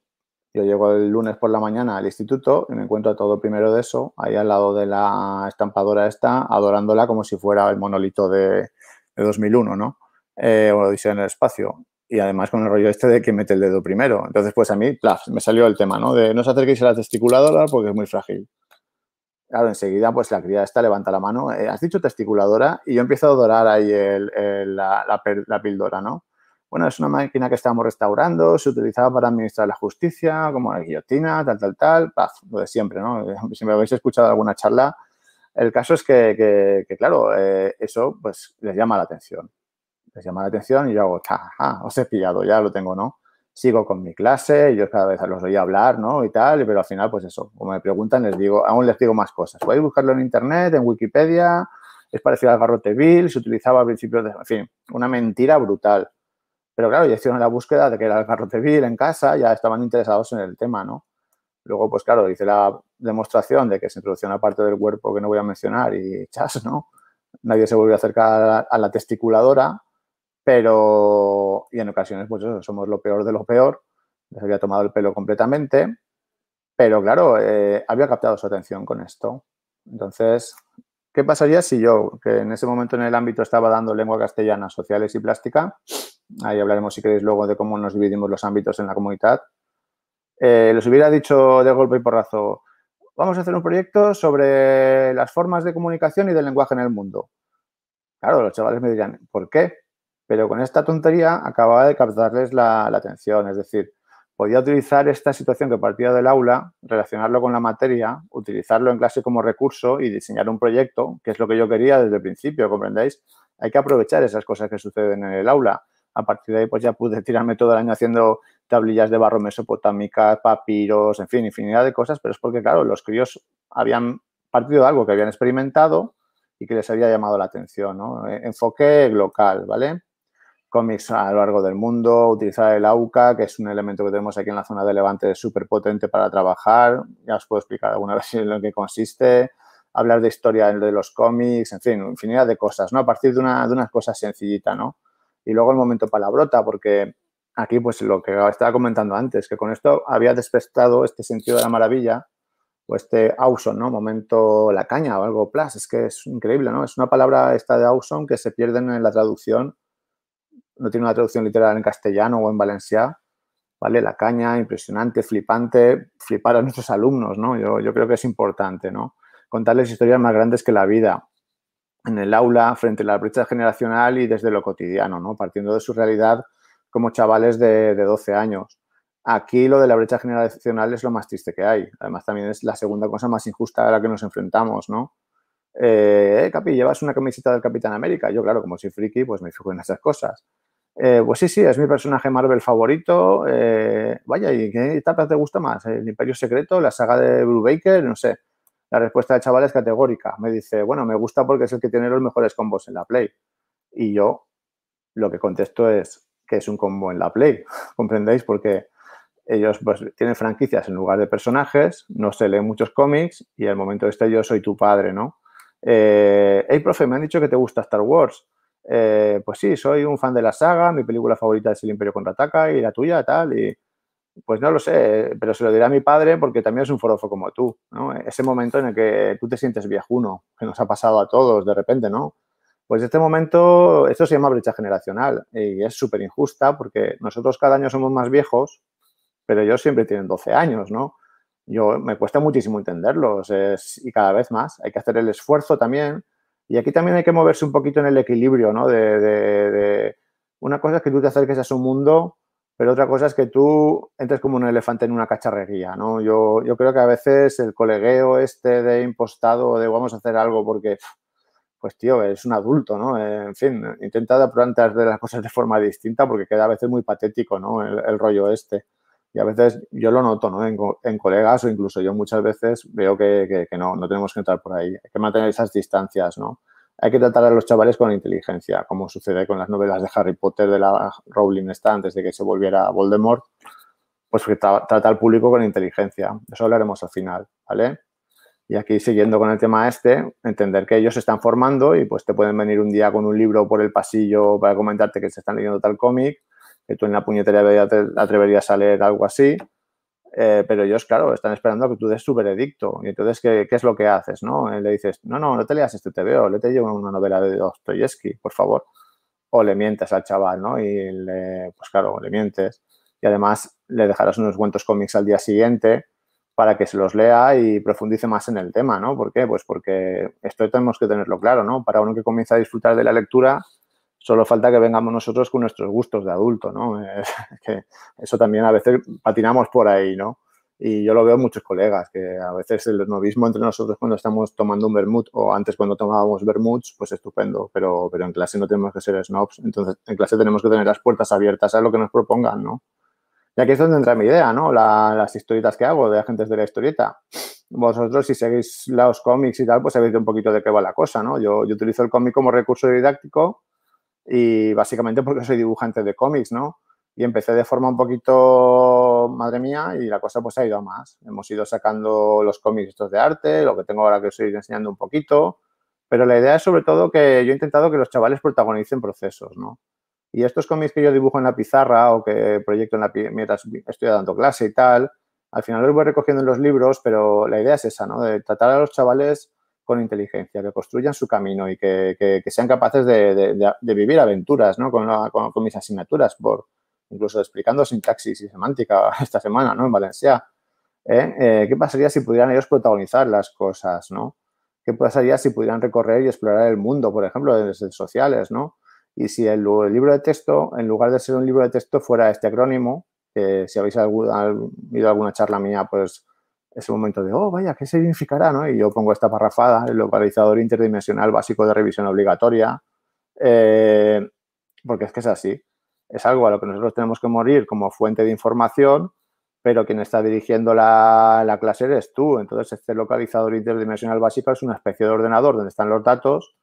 yo llego el lunes por la mañana al instituto y me encuentro todo primero de eso, ahí al lado de la estampadora esta, adorándola como si fuera el monolito de, 2001, ¿no? Eh, o Odisea en el espacio. Y además con el rollo este de que mete el dedo primero. Entonces, pues a mí, plaf, me salió el tema, ¿no? De no os acerquéis a la testiculadora porque es muy frágil. Claro, enseguida, pues la cría esta levanta la mano. Eh, has dicho testiculadora y yo empiezo a adorar ahí la, la, la píldora, ¿no? Bueno, es una máquina que estamos restaurando, se utilizaba para administrar la justicia, como la guillotina, tal, tal, tal, lo de siempre, ¿no? Si me habéis escuchado alguna charla, el caso es que, claro, eh, eso pues les llama la atención. Les llama la atención y yo hago, ja, os he pillado, ya lo tengo, ¿no? Sigo con mi clase, yo cada vez los oí hablar, ¿no? Y tal, pero al final, pues eso, como me preguntan, les digo, aún les digo más cosas. Podéis buscarlo en internet, en Wikipedia, es parecido al garrote Bill, se utilizaba a principios de, en fin, una mentira brutal. Pero claro, ya hicieron la búsqueda de que era el garrote vil en casa, ya estaban interesados en el tema, ¿no? Luego, pues claro, hice la demostración de que se introducía una parte del cuerpo que no voy a mencionar y chas, ¿no? Nadie se volvió a acercar a la, testiculadora, pero, y en ocasiones, pues eso, somos lo peor de lo peor, les había tomado el pelo completamente, pero claro, eh, había captado su atención con esto. Entonces, ¿qué pasaría si yo, que en ese momento en el ámbito estaba dando lengua castellana, sociales y plástica, ahí hablaremos si queréis luego de cómo nos dividimos los ámbitos en la comunidad, eh, les hubiera dicho de golpe y porrazo, vamos a hacer un proyecto sobre las formas de comunicación y del lenguaje en el mundo. Claro, los chavales me dirían, ¿por qué? Pero con esta tontería acababa de captarles la, atención, es decir, podía utilizar esta situación que partía del aula, relacionarlo con la materia, utilizarlo en clase como recurso y diseñar un proyecto, que es lo que yo quería desde el principio, ¿comprendéis? Hay que aprovechar esas cosas que suceden en el aula a partir de ahí pues ya pude tirarme todo el año haciendo tablillas de barro mesopotámicas, papiros, en fin, infinidad de cosas, pero es porque, claro, los críos habían partido de algo que habían experimentado y que les había llamado la atención, ¿no? E, enfoque local, ¿vale? Cómics a lo largo del mundo, utilizar el AUCA, que es un elemento que tenemos aquí en la zona de Levante súper potente para trabajar, ya os puedo explicar alguna vez en lo que consiste, hablar de historia de los cómics, en fin, infinidad de cosas, ¿no? A partir de una, de una cosa sencillita, ¿no? Y luego el momento palabrota, porque aquí, pues lo que estaba comentando antes, que con esto había despertado este sentido de la maravilla o este awesome, ¿no? Momento la caña o algo plus. Es que es increíble, ¿no? Es una palabra esta de awesome que se pierde en la traducción. No tiene una traducción literal en castellano o en valenciano. ¿Vale? La caña, impresionante, flipante, flipar a nuestros alumnos, ¿no? Yo, creo que es importante, ¿no? Contarles historias más grandes que la vida en el aula frente a la brecha generacional y desde lo cotidiano, ¿no? partiendo de su realidad como chavales de, 12 años. Aquí lo de la brecha generacional es lo más triste que hay. Además, también es la segunda cosa más injusta a la que nos enfrentamos, ¿no? Eh, Capi, ¿llevas una camiseta del Capitán América? Yo, claro, como soy friki, pues me fijo en esas cosas. Eh, pues sí, sí, es mi personaje Marvel favorito. Eh, vaya, ¿y qué etapa te gusta más? ¿El Imperio Secreto? ¿La saga de Baker, No sé. La respuesta del chaval es categórica. Me dice, bueno, me gusta porque es el que tiene los mejores combos en la Play. Y yo lo que contesto es que es un combo en la Play. ¿Comprendéis? Porque ellos pues, tienen franquicias en lugar de personajes, no se leen muchos cómics y el momento este yo soy tu padre, ¿no? Eh, hey, profe, me han dicho que te gusta Star Wars. Eh, pues sí, soy un fan de la saga, mi película favorita es El Imperio Contraataca y la tuya, tal. Y pues no lo sé, pero se lo diré a mi padre porque también es un forofo como tú, ¿no? Ese momento en el que tú te sientes viejuno, que nos ha pasado a todos de repente, ¿no? Pues este momento, esto se llama brecha generacional y es súper injusta porque nosotros cada año somos más viejos, pero ellos siempre tienen 12 años, ¿no? Yo, me cuesta muchísimo entenderlos y cada vez más. Hay que hacer el esfuerzo también y aquí también hay que moverse un poquito en el equilibrio, ¿no? De, de una cosa es que tú te acerques a su mundo pero otra cosa es que tú entres como un elefante en una cacharrería, ¿no? Yo, yo creo que a veces el colegueo este de impostado, de vamos a hacer algo porque pues tío, es un adulto, ¿no? en fin, intenta plantear de las cosas de forma distinta porque queda a veces muy patético, ¿no? El, rollo este. Y a veces yo lo noto, ¿no? En, colegas o incluso yo muchas veces veo que, que, no, no tenemos que entrar por ahí. Hay que mantener esas distancias, ¿no? Hay que tratar a los chavales con inteligencia, como sucede con las novelas de Harry Potter de la Rowling esta antes de que se volviera Voldemort, pues que trata al público con inteligencia. Eso hablaremos al final, ¿vale? Y aquí siguiendo con el tema este, entender que ellos se están formando y pues te pueden venir un día con un libro por el pasillo para comentarte que se están leyendo tal cómic, que tú en la puñetería te atreverías a leer algo así, eh, pero ellos, claro, están esperando a que tú des su veredicto. Y entonces, ¿qué, ¿qué, es lo que haces? ¿no? Le dices, no, no, no te leas este te veo, léete yo una novela de Dostoyevsky, por favor. O le mientes al chaval, ¿no? Y le, pues claro, le mientes. Y además le dejarás unos cuantos cómics al día siguiente para que se los lea y profundice más en el tema, ¿no? ¿Por qué? Pues porque esto tenemos que tenerlo claro, ¿no? Para uno que comienza a disfrutar de la lectura, solo falta que vengamos nosotros con nuestros gustos de adulto, ¿no? que eso también a veces patinamos por ahí, ¿no? Y yo lo veo muchos colegas, que a veces el novismo entre nosotros cuando estamos tomando un vermut o antes cuando tomábamos vermuts, pues estupendo, pero, pero en clase no tenemos que ser snobs, entonces en clase tenemos que tener las puertas abiertas a lo que nos propongan, ¿no? Y aquí es donde entra mi idea, ¿no? las historietas que hago de agentes de la historieta. Vosotros, si seguís los cómics y tal, pues sabéis un poquito de qué va la cosa, ¿no? Yo, yo utilizo el cómic como recurso didáctico y básicamente porque soy dibujante de cómics, ¿no? Y empecé de forma un poquito, madre mía, y la cosa pues ha ido a más. Hemos ido sacando los cómics estos de arte, lo que tengo ahora que os estoy enseñando un poquito, pero la idea es sobre todo que yo he intentado que los chavales protagonicen procesos, ¿no? Y estos cómics que yo dibujo en la pizarra o que proyecto en la mientras estoy dando clase y tal, al final los voy recogiendo en los libros, pero la idea es esa, ¿no? De tratar a los chavales con inteligencia, que construyan su camino y que, sean capaces de, vivir aventuras, ¿no? Con, con, mis asignaturas, por incluso explicando sintaxis y semántica esta semana, ¿no? En Valencia. ¿eh? Eh, qué pasaría si pudieran ellos protagonizar las cosas, ¿no? ¿Qué pasaría si pudieran recorrer y explorar el mundo, por ejemplo, desde sociales, ¿no? Y si el, libro de texto, en lugar de ser un libro de texto, fuera este acrónimo, que si habéis oído alguna charla mía, pues es un momento de, oh, vaya, ¿qué significará? ¿no? Y yo pongo esta parrafada, el localizador interdimensional básico de revisión obligatoria, eh, porque es que es así. Es algo a lo que nosotros tenemos que morir como fuente de información, pero quien está dirigiendo la, la clase eres tú. Entonces, este localizador interdimensional básico es una especie de ordenador donde están los datos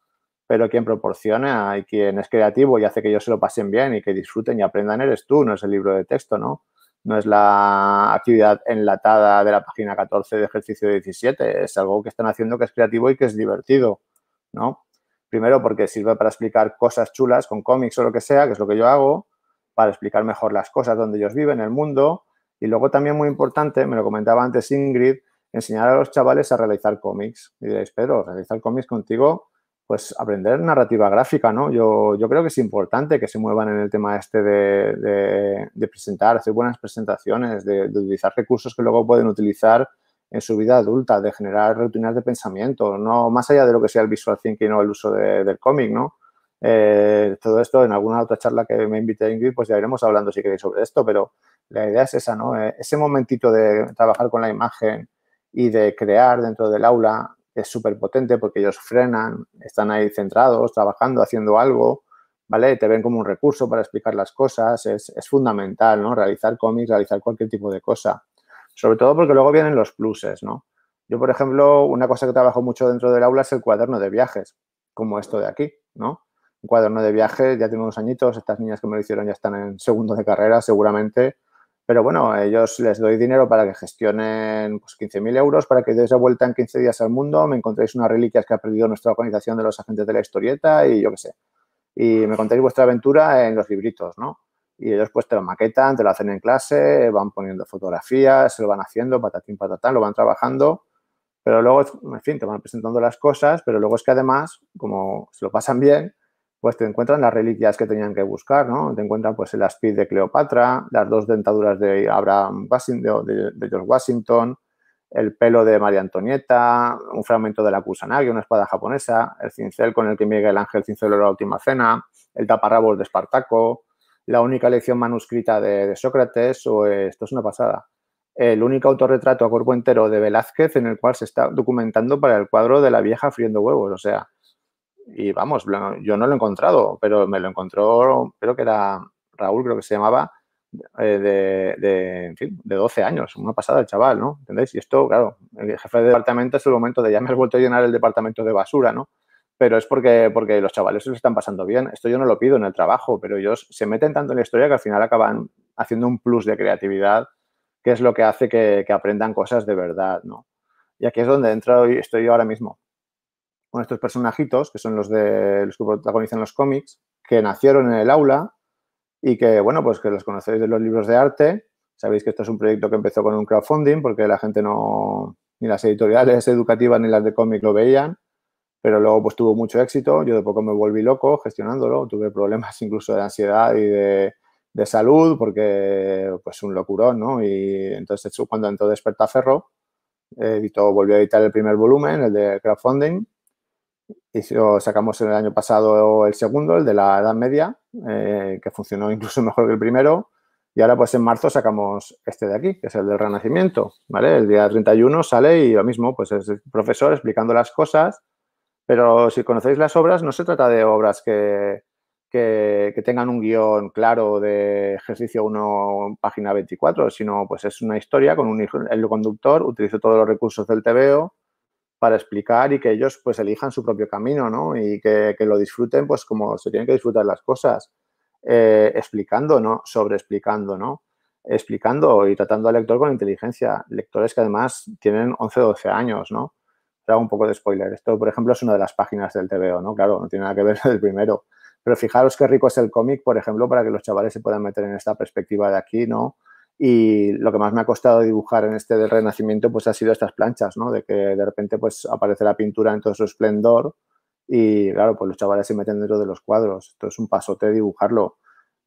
pero quien proporciona y quien es creativo y hace que ellos se lo pasen bien y que disfruten y aprendan eres tú, no es el libro de texto, ¿no? No es la actividad enlatada de la página 14 de ejercicio 17, es algo que están haciendo que es creativo y que es divertido, ¿no? Primero porque sirve para explicar cosas chulas con cómics o lo que sea, que es lo que yo hago, para explicar mejor las cosas donde ellos viven, el mundo. Y luego también muy importante, me lo comentaba antes Ingrid, enseñar a los chavales a realizar cómics. Y diréis, Pedro, realizar cómics contigo pues aprender narrativa gráfica, ¿no? Yo, yo, creo que es importante que se muevan en el tema este de, presentar, hacer buenas presentaciones, de, utilizar recursos que luego pueden utilizar en su vida adulta, de generar rutinas de pensamiento, no más allá de lo que sea el visual thinking o el uso del cómic, ¿no? Eh, todo esto en alguna otra charla que me invite Ingrid, pues ya iremos hablando si queréis sobre esto, pero la idea es esa, ¿no? Eh, ese momentito de trabajar con la imagen y de crear dentro del aula es súper potente porque ellos frenan, están ahí centrados, trabajando, haciendo algo, ¿vale? Te ven como un recurso para explicar las cosas, es, fundamental, ¿no? Realizar cómics, realizar cualquier tipo de cosa. Sobre todo porque luego vienen los pluses, ¿no? Yo, por ejemplo, una cosa que trabajo mucho dentro del aula es el cuaderno de viajes, como esto de aquí, ¿no? Un cuaderno de viajes, ya tiene unos añitos, estas niñas que me lo hicieron ya están en segundo de carrera, seguramente, pero bueno, ellos les doy dinero para que gestionen pues, 15.000 euros, para que deis la vuelta en 15 días al mundo, me encontréis unas reliquias que ha perdido nuestra organización de los agentes de la historieta y yo qué sé. Y me contéis vuestra aventura en los libritos, ¿no? Y ellos pues te lo maquetan, te lo hacen en clase, van poniendo fotografías, se lo van haciendo, patatín, patatán, lo van trabajando. Pero luego, en fin, te van presentando las cosas, pero luego es que además, como se lo pasan bien, pues te encuentran las reliquias que tenían que buscar, ¿no? Te encuentran pues el aspid de Cleopatra, las dos dentaduras de Abraham Washington, de, George Washington, el pelo de María Antonieta, un fragmento de la Kusanagi, una espada japonesa, el cincel con el que Miguel Ángel cinceló la última cena, el taparrabos de Espartaco, la única lección manuscrita de, Sócrates, o esto es una pasada, el único autorretrato a cuerpo entero de Velázquez en el cual se está documentando para el cuadro de la vieja friendo huevos, o sea, y vamos, yo no lo he encontrado, pero me lo encontró, creo que era Raúl, creo que se llamaba, eh, de, en fin, de 12 años, una pasada el chaval, ¿no? ¿Entendéis? Y esto, claro, el jefe de departamento es el momento de ya me has vuelto a llenar el departamento de basura, ¿no? Pero es porque, porque los chavales se están pasando bien. Esto yo no lo pido en el trabajo, pero ellos se meten tanto en la historia que al final acaban haciendo un plus de creatividad, que es lo que hace que, aprendan cosas de verdad, ¿no? Y aquí es donde entro y estoy ahora mismo. Con estos personajitos, que son los de los que protagonizan los cómics, que nacieron en el aula, y que, bueno, pues que los conocéis de los libros de arte. Sabéis que esto es un proyecto que empezó con un crowdfunding porque la gente no, ni las editoriales educativas ni las de cómic lo veían, pero luego pues tuvo mucho éxito. Yo de poco me volví loco gestionándolo, tuve problemas incluso de ansiedad y de, de salud porque pues un locurón, ¿no? Y entonces cuando entró Despertaferro, editó, volvió a editar el primer volumen, el de crowdfunding, y sacamos el año pasado el segundo, el de la Edad Media, eh, que funcionó incluso mejor que el primero. Y ahora, pues en marzo sacamos este de aquí, que es el del Renacimiento, ¿vale? El día 31 sale y lo mismo, pues es el profesor explicando las cosas, pero si conocéis las obras, no se trata de obras que, que, tengan un guion claro de ejercicio 1, página 24, sino pues es una historia con un el conductor, utilizo todos los recursos del TVO, para explicar y que ellos pues elijan su propio camino, ¿no? Y que, lo disfruten pues como se tienen que disfrutar las cosas, eh, explicando, ¿no? Sobre explicando, ¿no? Explicando y tratando al lector con inteligencia. Lectores que además tienen 11 o 12 años, ¿no? Hago un poco de spoiler. Esto, por ejemplo, es una de las páginas del TVO, ¿no? Claro, no tiene nada que ver el primero. Pero fijaros qué rico es el cómic, por ejemplo, para que los chavales se puedan meter en esta perspectiva de aquí, ¿no? Y lo que más me ha costado dibujar en este del Renacimiento, pues ha sido estas planchas, ¿no? De que de repente, pues aparece la pintura en todo su esplendor y, claro, pues los chavales se meten dentro de los cuadros. Esto es un pasote dibujarlo.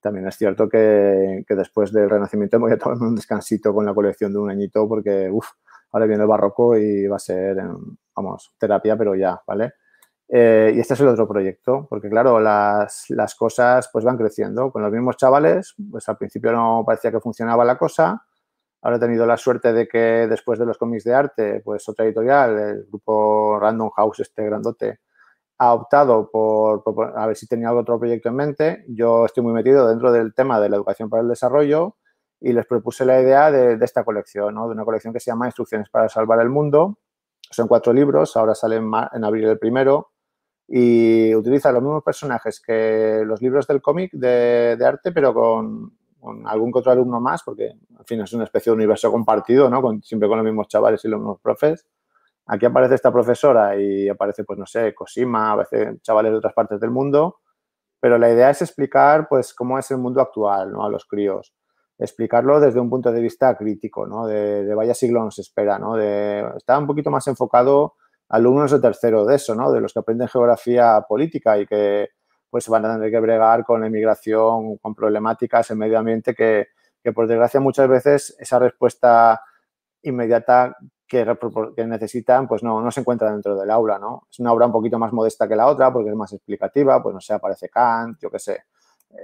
También es cierto que, después del Renacimiento voy a tomar un descansito con la colección de un añito porque, uff, ahora viene el barroco y va a ser, vamos, terapia, pero ya, ¿vale? Eh, y este es el otro proyecto, porque claro, las, las, cosas pues van creciendo. Con los mismos chavales, pues al principio no parecía que funcionaba la cosa. Ahora he tenido la suerte de que después de los cómics de arte, pues otra editorial, el grupo Random House, este grandote, ha optado por, a ver si tenía otro proyecto en mente. Yo estoy muy metido dentro del tema de la educación para el desarrollo y les propuse la idea de, de esta colección, ¿no? de una colección que se llama Instrucciones para salvar el mundo. Son cuatro libros, ahora salen en abril el primero y utiliza los mismos personajes que los libros del cómic de, arte, pero con, algún que otro alumno más, porque, en fin, es una especie de universo compartido, ¿no? siempre con los mismos chavales y los mismos profes. Aquí aparece esta profesora y aparece, pues, no sé, Cosima, a veces chavales de otras partes del mundo, pero la idea es explicar, pues, cómo es el mundo actual, ¿no? A los críos. Explicarlo desde un punto de vista crítico, ¿no? De, de vaya siglo nos espera, ¿no? De, está un poquito más enfocado alumnos de tercero de eso, ¿no? De los que aprenden geografía política y que pues van a tener que bregar con la inmigración, con problemáticas en medio ambiente que, por desgracia muchas veces esa respuesta inmediata que, necesitan pues no, no se encuentra dentro del aula, ¿no? Es una obra un poquito más modesta que la otra porque es más explicativa, pues no sé, aparece Kant, yo qué sé,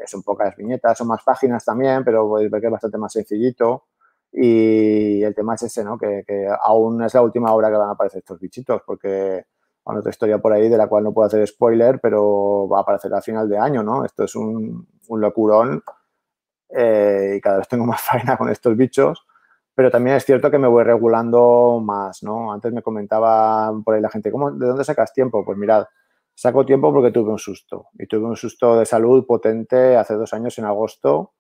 son pocas viñetas, son más páginas también, pero podéis ver que es bastante más sencillito. Y el tema es ese, ¿no? Que, aún es la última obra que van a aparecer estos bichitos, porque hay otra historia por ahí de la cual no puedo hacer spoiler, pero va a aparecer a final de año, ¿no? Esto es un, un locurón eh, y cada vez tengo más faena con estos bichos, pero también es cierto que me voy regulando más, ¿no? Antes me comentaba por ahí la gente, ¿cómo, ¿de dónde sacas tiempo? Pues mirad, saco tiempo porque tuve un susto y tuve un susto de salud potente hace dos años en agosto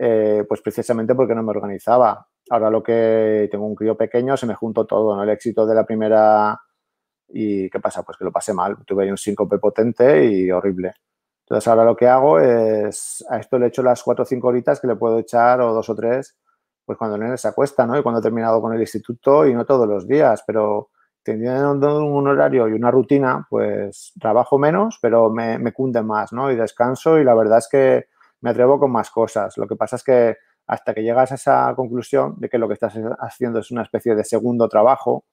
eh, pues precisamente porque no me organizaba. Ahora lo que tengo un crío pequeño, se me juntó todo, ¿no? El éxito de la primera y ¿qué pasa? Pues que lo pasé mal. Tuve ahí un síncope potente y horrible. Entonces ahora lo que hago es, a esto le echo las cuatro o cinco horitas que le puedo echar o dos o tres, pues cuando el nene se acuesta, ¿no? Y cuando he terminado con el instituto y no todos los días, pero teniendo un horario y una rutina, pues trabajo menos, pero me, me cunde más, ¿no? Y descanso y la verdad es que me atrevo con más cosas. Lo que pasa es que hasta que llegas a esa conclusión de que lo que estás haciendo es una especie de segundo trabajo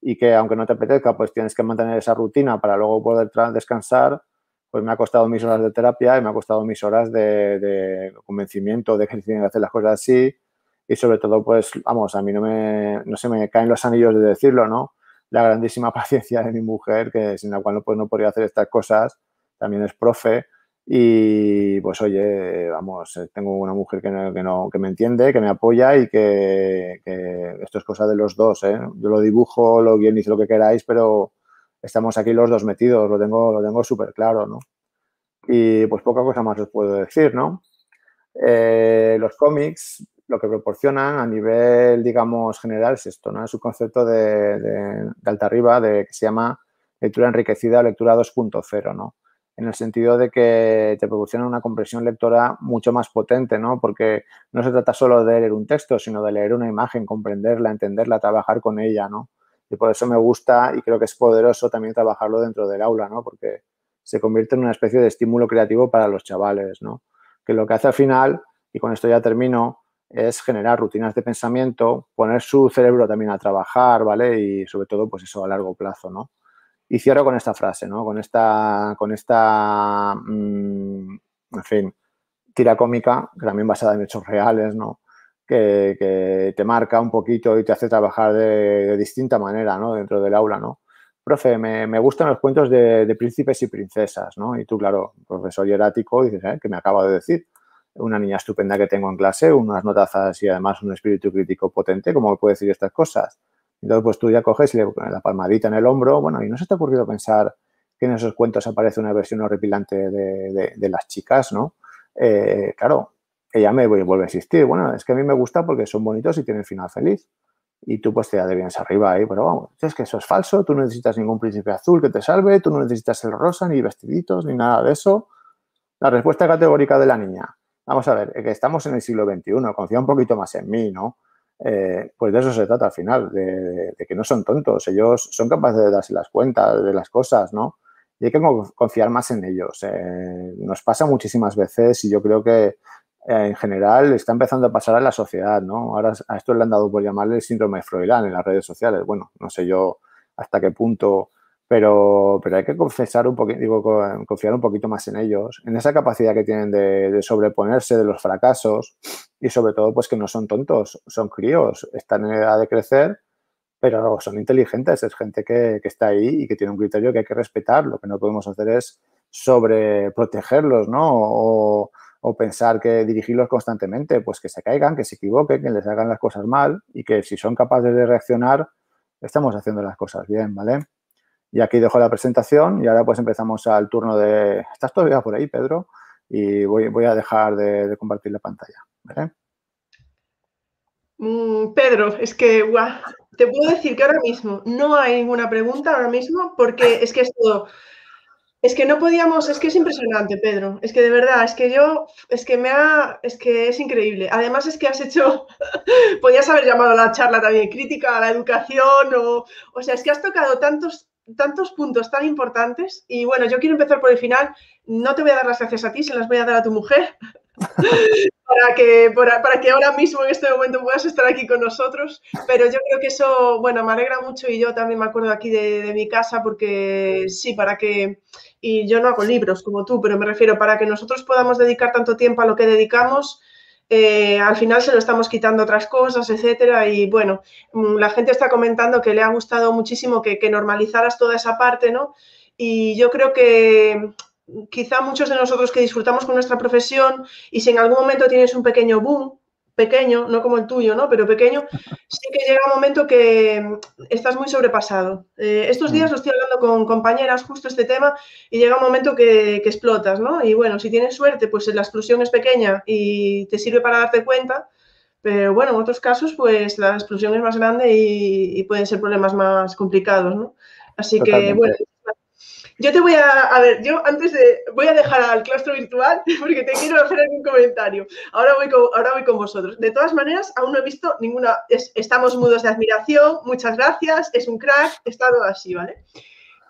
y que aunque no te apetezca, pues tienes que mantener esa rutina para luego poder descansar, pues me ha costado mis horas de terapia y me ha costado mis horas de, convencimiento de que tienen que hacer las cosas así y sobre todo, pues, vamos, a mí no, me, no se me caen los anillos de decirlo, ¿no? la grandísima paciencia de mi mujer, que sin la cual no, pues, no podría hacer estas cosas, también es profe. Y pues oye, vamos, eh, tengo una mujer que, no, que, me entiende, que me apoya y que, esto es cosa de los dos. ¿eh? Yo lo dibujo, lo guionizo, lo que queráis, pero estamos aquí los dos metidos, lo tengo, lo tengo súper claro, ¿no? Y pues poca cosa más os puedo decir, ¿no? Eh, los cómics lo que proporcionan a nivel, digamos, general es esto, ¿no? Es un concepto de, de, alta arriba de, que se llama lectura enriquecida o lectura 2.0, ¿no? En el sentido de que te proporciona una compresión lectora mucho más potente, ¿no? Porque no se trata solo de leer un texto, sino de leer una imagen, comprenderla, entenderla, trabajar con ella, ¿no? Y por eso me gusta y creo que es poderoso también trabajarlo dentro del aula, ¿no? Porque se convierte en una especie de estímulo creativo para los chavales, ¿no? Que lo que hace al final, y con esto ya termino, es generar rutinas de pensamiento, poner su cerebro también a trabajar, ¿vale? Y sobre todo, pues eso a largo plazo, ¿no? Y cierro con esta frase, ¿no? Con esta, con esta, mm, en fin, tira cómica, también basada en hechos reales, ¿no? Que, te marca un poquito y te hace trabajar de, distinta manera, ¿no? Dentro del aula, ¿no? Profe, me, gustan los cuentos de, príncipes y princesas, ¿no? Y tú, claro, profesor hierático, dices, ¿eh? ¿Qué me acaba de decir? una niña estupenda que tengo en clase, unas notazas y además un espíritu crítico potente, ¿cómo me puede decir estas cosas? Entonces, pues tú ya coges la palmadita en el hombro, bueno, y no se te ha ocurrido pensar que en esos cuentos aparece una versión horripilante de, las chicas, ¿no? Eh, claro, ella me vuelve a insistir, bueno, es que a mí me gusta porque son bonitos y tienen final feliz. Y tú pues te da de arriba ahí, pero vamos, es que eso es falso, tú no necesitas ningún príncipe azul que te salve, tú no necesitas el rosa, ni vestiditos, ni nada de eso. La respuesta categórica de la niña, vamos a ver, que estamos en el siglo XXI, confía un poquito más en mí, ¿no? Eh, pues de eso se trata al final, de, que no son tontos, ellos son capaces de darse las cuentas de las cosas, ¿no? Y hay que confiar más en ellos. Eh, nos pasa muchísimas veces y yo creo que eh, en general está empezando a pasar a la sociedad, ¿no? Ahora a esto le han dado por llamarle el síndrome de Froilán en las redes sociales. Bueno, no sé yo hasta qué punto pero, pero hay que confesar un digo, confiar un poquito más en ellos, en esa capacidad que tienen de, sobreponerse de los fracasos y sobre todo pues que no son tontos, son críos, están en edad de crecer, pero son inteligentes, es gente que, está ahí y que tiene un criterio que hay que respetar. Lo que no podemos hacer es sobreprotegerlos, ¿no? O pensar que dirigirlos constantemente, pues que se caigan, que se equivoquen, que les hagan las cosas mal y que si son capaces de reaccionar, estamos haciendo las cosas bien, ¿vale? Y aquí dejo la presentación y ahora pues empezamos al turno de... ¿Estás todavía por ahí, Pedro? Y voy, voy a dejar de, compartir la pantalla. Mm, Pedro, es que te puedo decir que ahora mismo no hay ninguna pregunta ahora mismo porque es que es todo... Es que no podíamos, es que es impresionante, Pedro. Es que de verdad, es que yo, es que me ha, es que es increíble. Además es que has hecho, podías haber llamado a la charla también crítica a la educación o, o sea, es que has tocado tantos tantos puntos tan importantes y bueno, yo quiero empezar por el final. No te voy a dar las gracias a ti, se las voy a dar a tu mujer para, que, para, que ahora mismo en este momento puedas estar aquí con nosotros. Pero yo creo que eso, bueno, me alegra mucho y yo también me acuerdo aquí de, de mi casa porque sí, para que, y yo no hago libros como tú, pero me refiero para que nosotros podamos dedicar tanto tiempo a lo que dedicamos eh, al final se lo estamos quitando otras cosas, etcétera. Y bueno, mm, la gente está comentando que le ha gustado muchísimo que, que normalizaras toda esa parte, ¿no? Y yo creo que mm, quizá muchos de nosotros que disfrutamos con nuestra profesión y si en algún momento tienes un pequeño boom, pequeño, no como el tuyo, ¿no? Pero pequeño, sí que llega un momento que mm, estás muy sobrepasado. Eh, estos días mm. lo estoy hablando con compañeras justo este tema y llega un momento que, explotas, ¿no? Y bueno, si tienes suerte, pues la explosión es pequeña y te sirve para darte cuenta, pero bueno, en otros casos, pues la explosión es más grande y, pueden ser problemas más complicados, ¿no? Así que, bueno, yo te voy a, a ver, yo antes de, voy a dejar al claustro virtual porque te quiero hacer algún comentario. Ahora voy con, ahora voy con vosotros. De todas maneras, aún no he visto ninguna, estamos mudos de admiración, muchas gracias, es un crack, está todo así, ¿vale?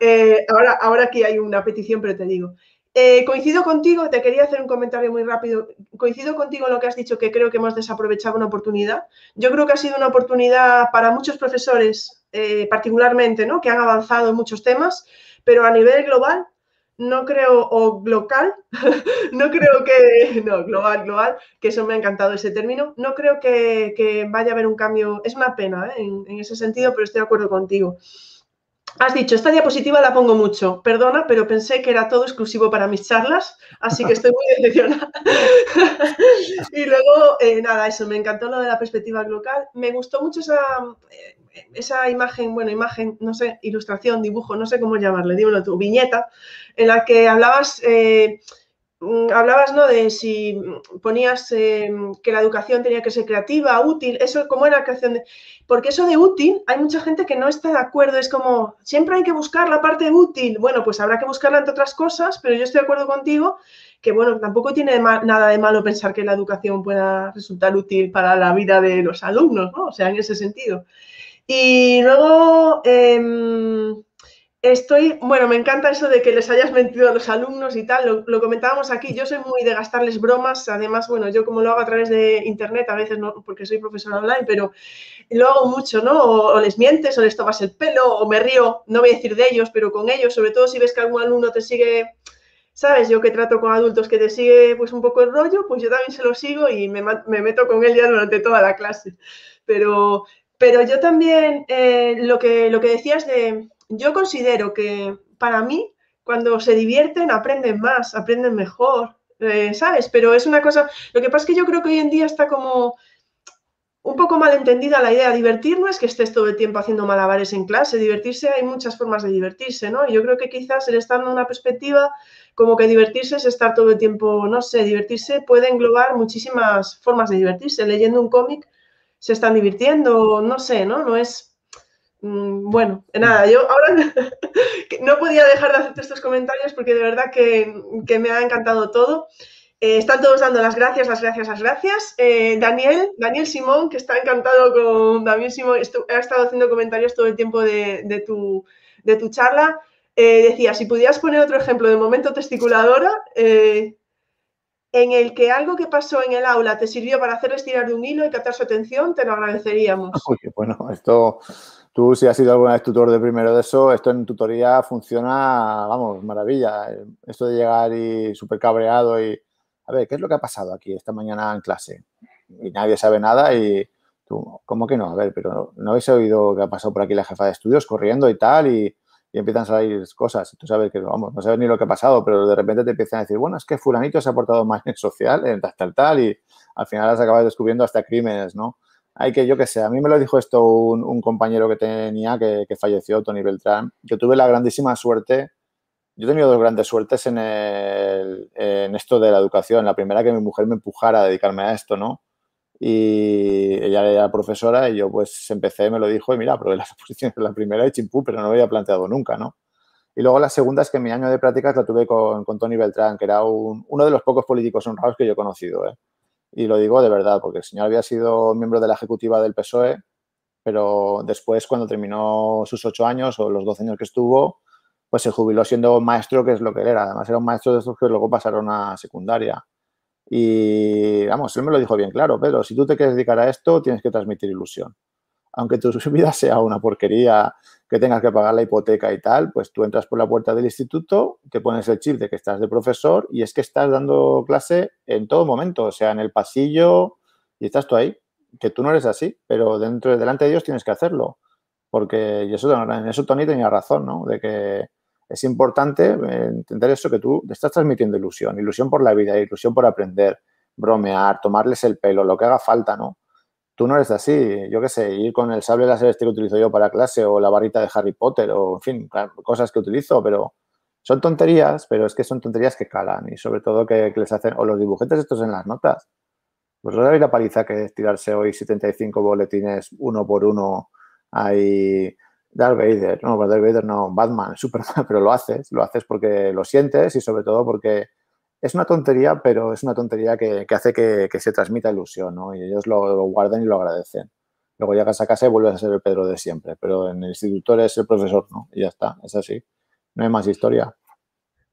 Eh, ahora, ahora aquí hay una petición, pero te digo. Eh, coincido contigo, te quería hacer un comentario muy rápido. Coincido contigo en lo que has dicho, que creo que hemos desaprovechado una oportunidad. Yo creo que ha sido una oportunidad para muchos profesores, eh, particularmente, ¿no? que han avanzado en muchos temas, pero a nivel global no creo, o local, no creo que, no, global, global, que eso me ha encantado ese término, no creo que, vaya a haber un cambio, es una pena ¿eh? en, ese sentido, pero estoy de acuerdo contigo. Has dicho, esta diapositiva la pongo mucho. Perdona, pero pensé que era todo exclusivo para mis charlas, así que estoy muy decepcionada. y luego, eh, nada, eso, me encantó lo de la perspectiva local. Me gustó mucho esa, eh, esa imagen, bueno, imagen, no sé, ilustración, dibujo, no sé cómo llamarle, dímelo tú, viñeta, en la que hablabas... Eh, Mm, hablabas, ¿no? De si ponías eh, que la educación tenía que ser creativa, útil, eso, ¿cómo era la creación de...? Porque eso de útil, hay mucha gente que no está de acuerdo, es como, siempre hay que buscar la parte útil. Bueno, pues habrá que buscarla entre otras cosas, pero yo estoy de acuerdo contigo que, bueno, tampoco tiene nada de malo pensar que la educación pueda resultar útil para la vida de los alumnos, ¿no? O sea, en ese sentido. Y luego... Em, Estoy, bueno, me encanta eso de que les hayas mentido a los alumnos y tal, lo, comentábamos aquí, yo soy muy de gastarles bromas, además, bueno, yo como lo hago a través de internet, a veces no, porque soy profesora online, pero lo hago mucho, ¿no? O, les mientes, o les tomas el pelo, o me río, no voy a decir de ellos, pero con ellos, sobre todo si ves que algún alumno te sigue, ¿sabes? Yo que trato con adultos que te sigue pues un poco el rollo, pues yo también se lo sigo y me, meto con él ya durante toda la clase. Pero, pero yo también, eh, lo, que, lo que decías de yo considero que para mí, cuando se divierten, aprenden más, aprenden mejor, eh, ¿sabes? Pero es una cosa, lo que pasa es que yo creo que hoy en día está como un poco mal entendida la idea. Divertir no es que estés todo el tiempo haciendo malabares en clase, divertirse hay muchas formas de divertirse, ¿no? Yo creo que quizás el estar en una perspectiva como que divertirse es estar todo el tiempo, no sé, divertirse puede englobar muchísimas formas de divertirse. Leyendo un cómic se están divirtiendo, no sé, ¿no? No es Mm, bueno, nada, yo ahora no podía dejar de hacerte estos comentarios porque de verdad que, me ha encantado todo. Eh, están todos dando las gracias, las gracias, las gracias. Eh, Daniel, Daniel Simón, que está encantado con Daniel Simón, ha estado haciendo comentarios todo el tiempo de, tu, de tu, charla. Eh, decía, si pudieras poner otro ejemplo de momento testiculadora, en el que algo que pasó en el aula te sirvió para hacerles tirar de un hilo y captar su atención, te lo agradeceríamos. bueno, esto Tú, si has sido alguna vez tutor de primero de eso, esto en tutoría funciona, vamos, maravilla. Esto de llegar y súper cabreado y, a ver, ¿qué es lo que ha pasado aquí esta mañana en clase? Y nadie sabe nada y tú, ¿cómo que no? A ver, pero no habéis oído que ha pasado por aquí la jefa de estudios corriendo y tal y, empiezan a salir cosas. Tú sabes que, vamos, no sabes ni lo que ha pasado, pero de repente te empiezan a decir, bueno, es que fulanito se ha portado mal en social, en tal, tal, tal, y al final has acabado descubriendo hasta crímenes, ¿no? hay que, yo qué sé, a mí me lo dijo esto un, compañero que tenía que, falleció, Tony Beltrán. Yo tuve la grandísima suerte, yo he tenido dos grandes suertes en, en esto de la educación. La primera, que mi mujer me empujara a dedicarme a esto, ¿no? Y ella era profesora y yo pues empecé, me lo dijo y mira, probé las oposiciones la primera y chimpú, pero no lo había planteado nunca, ¿no? Y luego la segunda es que mi año de prácticas la tuve con, con Tony Beltrán, que era uno de los pocos políticos honrados que yo he conocido, ¿eh? Y lo digo de verdad, porque el señor había sido miembro de la ejecutiva del PSOE, pero después, cuando terminó sus ocho años o los doce años que estuvo, pues se jubiló siendo maestro, que es lo que él era. Además, era un maestro de estos que luego pasaron a secundaria. Y, vamos, él me lo dijo bien claro, Pedro, si tú te quieres dedicar a esto, tienes que transmitir ilusión. Aunque tu vida sea una porquería, que tengas que pagar la hipoteca y tal, pues tú entras por la puerta del instituto, te pones el chip de que estás de profesor y es que estás dando clase en todo momento, o sea, en el pasillo y estás tú ahí, que tú no eres así, pero dentro delante de Dios tienes que hacerlo, porque y eso, en eso Tony tenía razón, ¿no? De que es importante entender eso, que tú estás transmitiendo ilusión, ilusión por la vida, ilusión por aprender, bromear, tomarles el pelo, lo que haga falta, ¿no? tú no eres así. Yo qué sé, ir con el sable láser este que utilizo yo para clase o la barrita de Harry Potter o, en fin, cosas que utilizo, pero son tonterías, pero es que son tonterías que calan y sobre todo que, les hacen, o los dibujetes estos en las notas. Pues no sabéis la paliza que es tirarse hoy 75 boletines uno por uno ahí. Darth Vader, no, Darth Vader no, Batman, Superman, pero lo haces, lo haces porque lo sientes y sobre todo porque es una tontería, pero es una tontería que, hace que, se transmita ilusión, ¿no? Y ellos lo, guardan y lo agradecen. Luego llegas a casa y vuelves a ser el Pedro de siempre, pero en el instituto eres el profesor, ¿no? Y ya está, es así. No hay más historia.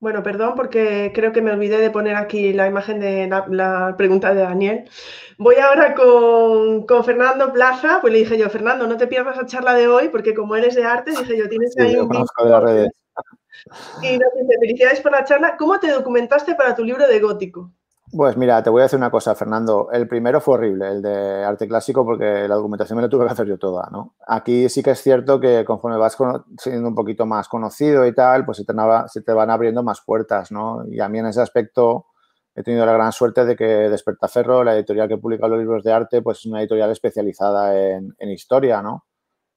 Bueno, perdón porque creo que me olvidé de poner aquí la imagen de la, pregunta de Daniel. Voy ahora con, Fernando Plaza, pues le dije yo, Fernando, no te pierdas la charla de hoy porque como eres de arte, dije yo, tienes ahí un... de las redes. Y nos dice, felicidades por la charla. ¿Cómo te documentaste para tu libro de gótico? Pues mira, te voy a decir una cosa, Fernando. El primero fue horrible, el de arte clásico, porque la documentación me la tuve que hacer yo toda, ¿no? Aquí sí que es cierto que conforme vas siendo un poquito más conocido y tal, pues se te, se te, van abriendo más puertas, ¿no? Y a mí en ese aspecto he tenido la gran suerte de que Despertaferro, la editorial que publica los libros de arte, pues es una editorial especializada en, historia, ¿no?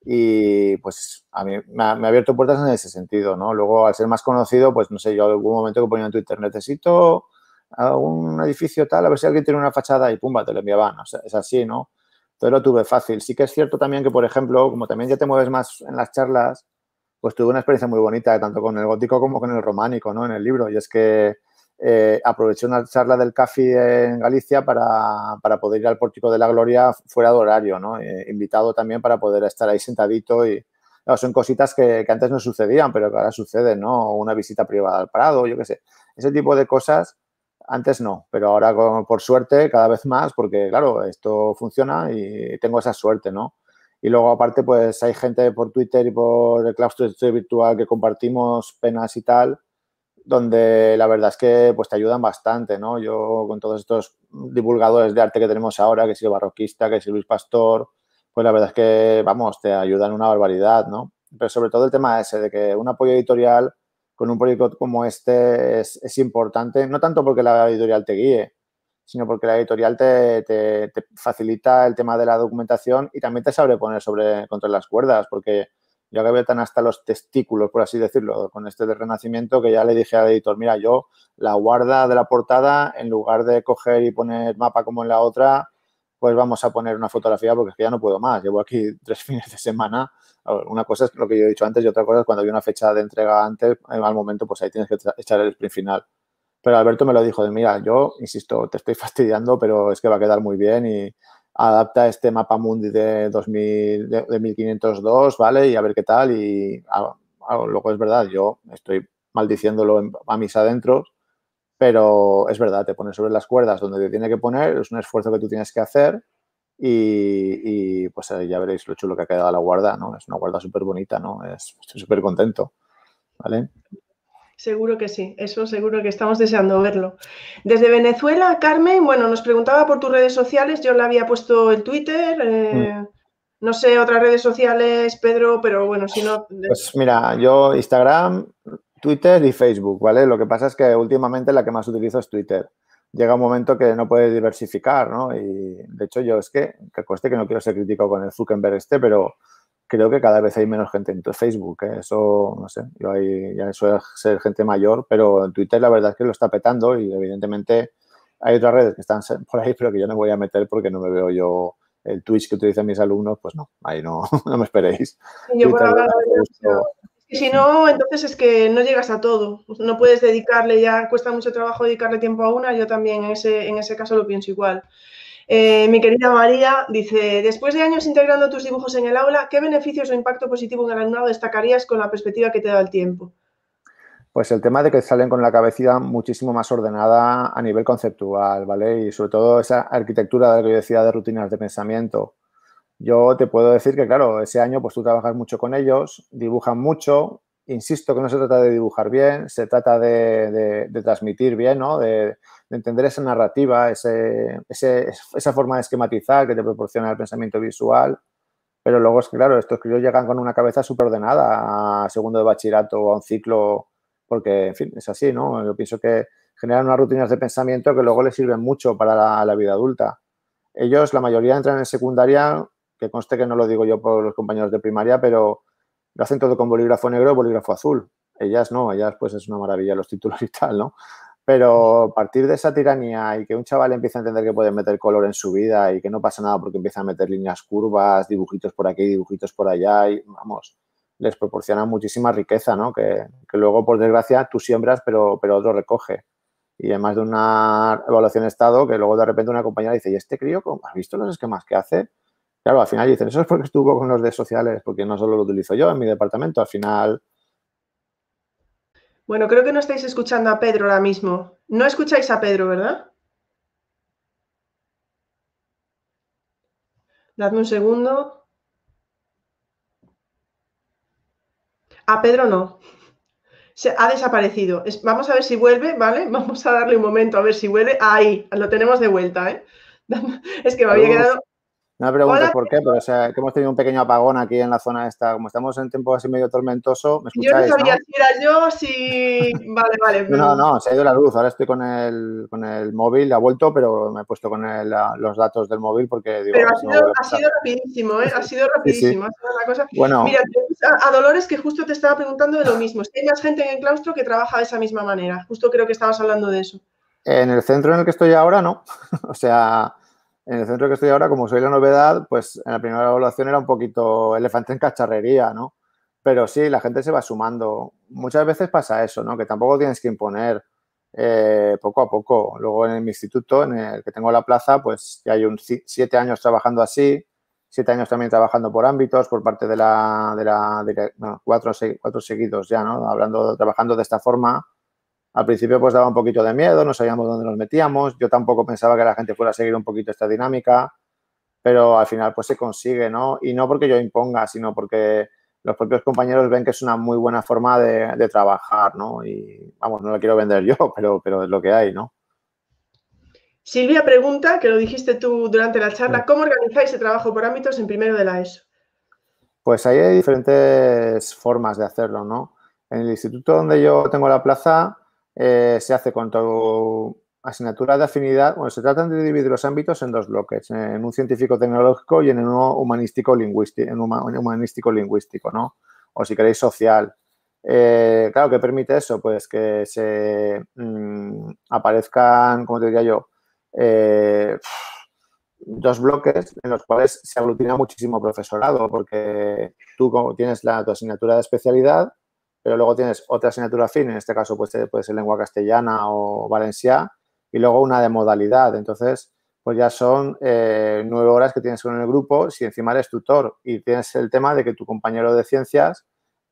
Y pues a mí me ha, me ha, abierto puertas en ese sentido, ¿no? Luego, al ser más conocido, pues no sé, yo en algún momento que ponía en Twitter, necesito a un edificio tal, a ver si alguien tiene una fachada y pumba, te lo enviaban. O es así, ¿no? Entonces lo tuve fácil. Sí que es cierto también que, por ejemplo, como también ya te mueves más en las charlas, pues tuve una experiencia muy bonita, tanto con el gótico como con el románico, ¿no? En el libro. Y es que eh, aproveché una charla del CAFI en Galicia para, para, poder ir al Pórtico de la Gloria fuera de horario, ¿no? Eh, invitado también para poder estar ahí sentadito y... son cositas que, que, antes no sucedían, pero que ahora suceden, ¿no? Una visita privada al Prado, yo qué sé. Ese tipo de cosas antes no, pero ahora por suerte cada vez más, porque claro, esto funciona y tengo esa suerte, ¿no? Y luego aparte, pues hay gente por Twitter y por el claustro virtual que compartimos penas y tal, donde la verdad es que pues te ayudan bastante, ¿no? Yo con todos estos divulgadores de arte que tenemos ahora, que si el barroquista, que si Luis Pastor, pues la verdad es que, vamos, te ayudan una barbaridad, ¿no? Pero sobre todo el tema ese de que un apoyo editorial con un proyecto como este es, importante, no tanto porque la editorial te guíe, sino porque la editorial te, facilita el tema de la documentación y también te sabe poner sobre, contra las cuerdas, porque yo acabé tan hasta los testículos, por así decirlo, con este de Renacimiento, que ya le dije al editor, mira, yo la guarda de la portada, en lugar de coger y poner mapa como en la otra, pues vamos a poner una fotografía porque es que ya no puedo más. Llevo aquí tres fines de semana una cosa es lo que yo he dicho antes y otra cosa es cuando hay una fecha de entrega antes, al momento, pues ahí tienes que echar el sprint final. Pero Alberto me lo dijo de, mira, yo, insisto, te estoy fastidiando, pero es que va a quedar muy bien y adapta este mapa mundi de, 2000, de, 1502, ¿vale? Y a ver qué tal. Y luego es verdad, yo estoy maldiciéndolo a mis adentros, pero es verdad, te pones sobre las cuerdas donde te tiene que poner, es un esfuerzo que tú tienes que hacer y, pues ya veréis lo chulo que ha quedado la guarda, ¿no? Es una guarda súper bonita, ¿no? Es, estoy súper contento, ¿vale? Seguro que sí, eso seguro que estamos deseando verlo. Desde Venezuela, Carmen, bueno, nos preguntaba por tus redes sociales, yo le había puesto el Twitter, eh, mm. no sé, otras redes sociales, Pedro, pero bueno, si no... Pues mira, yo Instagram, Twitter y Facebook, ¿vale? Lo que pasa es que últimamente la que más utilizo es Twitter llega un momento que no puedes diversificar, ¿no? Y de hecho yo es que, que cueste que no quiero ser crítico con el Zuckerberg este, pero creo que cada vez hay menos gente en Facebook, ¿eh? eso, no sé, yo ahí ya suele ser gente mayor, pero en Twitter la verdad es que lo está petando y evidentemente hay otras redes que están por ahí, pero que yo no voy a meter porque no me veo yo el Twitch que utilizan mis alumnos, pues no, ahí no, no me esperéis. Yo por ahora y si no, entonces es que no llegas a todo. No puedes dedicarle, ya cuesta mucho trabajo dedicarle tiempo a una. Yo también en ese, en ese caso lo pienso igual. Eh, mi querida María dice, después de años integrando tus dibujos en el aula, ¿qué beneficios o impacto positivo en el alumnado destacarías con la perspectiva que te da el tiempo? Pues el tema de que salen con la cabecita muchísimo más ordenada a nivel conceptual, ¿vale? Y sobre todo esa arquitectura de la que de rutinas de pensamiento yo te puedo decir que, claro, ese año pues tú trabajas mucho con ellos, dibujan mucho. Insisto que no se trata de dibujar bien, se trata de, transmitir bien, ¿no? De, entender esa narrativa, ese, esa forma de esquematizar que te proporciona el pensamiento visual. Pero luego es que, claro, estos críos llegan con una cabeza súper ordenada a segundo de bachillerato o a un ciclo, porque, en fin, es así, ¿no? Yo pienso que generan unas rutinas de pensamiento que luego les sirven mucho para la vida adulta. Ellos, la mayoría entran en secundaria que conste que no lo digo yo por los compañeros de primaria, pero lo hacen todo con bolígrafo negro y bolígrafo azul. Ellas no, ellas pues es una maravilla los títulos y tal, ¿no? Pero a partir de esa tiranía y que un chaval empieza a entender que puede meter color en su vida y que no pasa nada porque empieza a meter líneas curvas, dibujitos por aquí, dibujitos por allá y vamos, les proporciona muchísima riqueza, ¿no? Que, luego, por desgracia, tú siembras, pero, pero otro recoge. Y además de una evaluación de estado, que luego de repente una compañera dice, ¿y este crío, has visto los esquemas que hace? Claro, al final dicen, eso es porque estuvo con los de sociales, porque no solo lo utilizo yo en mi departamento, al final... Bueno, creo que no estáis escuchando a Pedro ahora mismo. No escucháis a Pedro, ¿verdad? Dadme un segundo. A Pedro no. se ha desaparecido. vamos a ver si vuelve, ¿vale? Vamos a darle un momento a ver si vuelve. Ahí, lo tenemos de vuelta, ¿eh? Es que me había quedado no me preguntes por qué, pero o sea, que hemos tenido un pequeño apagón aquí en la zona esta. Como estamos en tiempo así medio tormentoso, ¿me escucháis, Yo no sabía si era yo, si... Vale, vale. No, no, se ha ido la luz. Ahora estoy con el, con el móvil, ha vuelto, pero me he puesto con los datos del móvil porque... Digo, pero ha sido, ha sido, rapidísimo, ¿eh? Ha sido rapidísimo. Ha sido una cosa... Bueno, Mira, a, Dolores que justo te estaba preguntando de lo mismo. Si hay más gente en el claustro que trabaja de esa misma manera. Justo creo que estabas hablando de eso. En el centro en el que estoy ahora, no. o sea en el centro que estoy ahora, como soy la novedad, pues en la primera evaluación era un poquito elefante en cacharrería, ¿no? Pero sí, la gente se va sumando. Muchas veces pasa eso, ¿no? Que tampoco tienes que imponer eh, poco a poco. Luego en mi instituto, en el que tengo la plaza, pues ya hay un siete años trabajando así, siete años también trabajando por ámbitos, por parte de la, de la cuatro, cuatro seguidos ya, ¿no? Hablando, trabajando de esta forma al principio pues daba un poquito de miedo, no sabíamos dónde nos metíamos, yo tampoco pensaba que la gente fuera a seguir un poquito esta dinámica, pero al final pues se consigue, ¿no? Y no porque yo imponga, sino porque los propios compañeros ven que es una muy buena forma de, trabajar, ¿no? Y vamos, no lo quiero vender yo, pero, pero es lo que hay, ¿no? Silvia pregunta, que lo dijiste tú durante la charla, ¿cómo organizáis el trabajo por ámbitos en primero de la ESO? Pues ahí hay diferentes formas de hacerlo, ¿no? En el instituto donde yo tengo la plaza, eh, se hace con tu asignatura de afinidad. Bueno, se tratan de dividir los ámbitos en dos bloques, en un científico tecnológico y en uno humanístico lingüístico, en lingüístico, ¿no? O si queréis social. Eh, claro, ¿qué permite eso? Pues que se mm, aparezcan, como te diría yo, eh, dos bloques en los cuales se aglutina muchísimo profesorado, porque tú tienes la, tu asignatura de especialidad pero luego tienes otra asignatura fin, en este caso pues, puede ser lengua castellana o valenciana, y luego una de modalidad. Entonces, pues ya son eh, nueve horas que tienes con el grupo si encima eres tutor y tienes el tema de que tu compañero de ciencias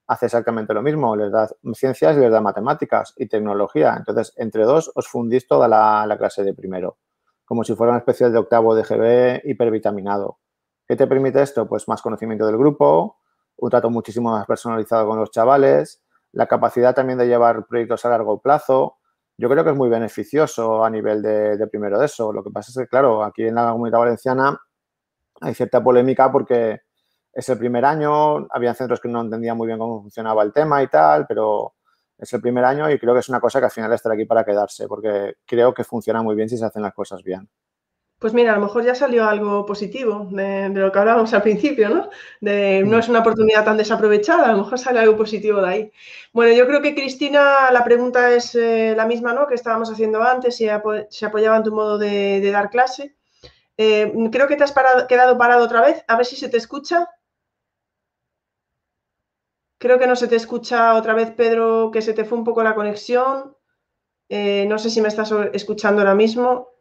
hace exactamente lo mismo, les da ciencias y les da matemáticas y tecnología. Entonces, entre dos os fundís toda la, la clase de primero, como si fuera una especie de octavo de GB hipervitaminado. ¿Qué te permite esto? Pues más conocimiento del grupo, un trato muchísimo más personalizado con los chavales, la capacidad también de llevar proyectos a largo plazo. Yo creo que es muy beneficioso a nivel de, primero de eso. Lo que pasa es que, claro, aquí en la comunidad valenciana hay cierta polémica porque es el primer año, había centros que no entendían muy bien cómo funcionaba el tema y tal, pero es el primer año y creo que es una cosa que al final estará aquí para quedarse, porque creo que funciona muy bien si se hacen las cosas bien. Pues mira, a lo mejor ya salió algo positivo de, lo que hablábamos al principio, ¿no? De no es una oportunidad tan desaprovechada, a lo mejor sale algo positivo de ahí. Bueno, yo creo que Cristina, la pregunta es eh, la misma, ¿no? Que estábamos haciendo antes, si se apoyaba en tu modo de, dar clase. Eh, creo que te has quedado parado otra vez, a ver si se te escucha. Creo que no se te escucha otra vez, Pedro, que se te fue un poco la conexión. Eh, no sé si me estás escuchando ahora mismo.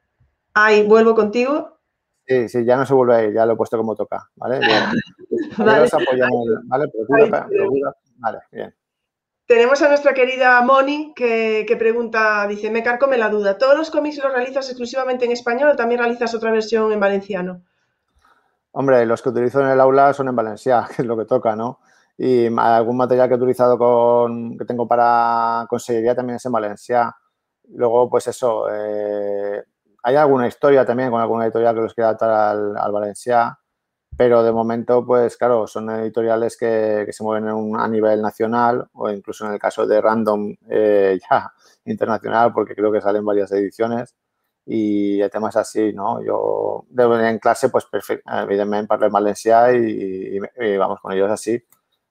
Ahí, vuelvo contigo. Sí, sí, ya no se vuelve a ir, ya lo he puesto como toca, ¿vale? vale. ¿vale? vale, bien. Tenemos a nuestra querida Moni que, pregunta, dice, me carcome la duda, ¿todos los cómics los realizas exclusivamente en español o también realizas otra versión en valenciano? Hombre, los que utilizo en el aula son en valenciano, que es lo que toca, ¿no? Y algún material que he utilizado con, que tengo para consejería también es en valenciano. Luego, pues eso, eh, hay alguna historia también con alguna editorial que los quiera adaptar al, al Valencia, pero de momento, pues claro, son editoriales que, se mueven a nivel nacional o incluso en el caso de Random eh, ya internacional, porque creo que salen varias ediciones y el tema es así, ¿no? Yo en clase, pues evidentemente parlo en valencià y, y, vamos con ellos así.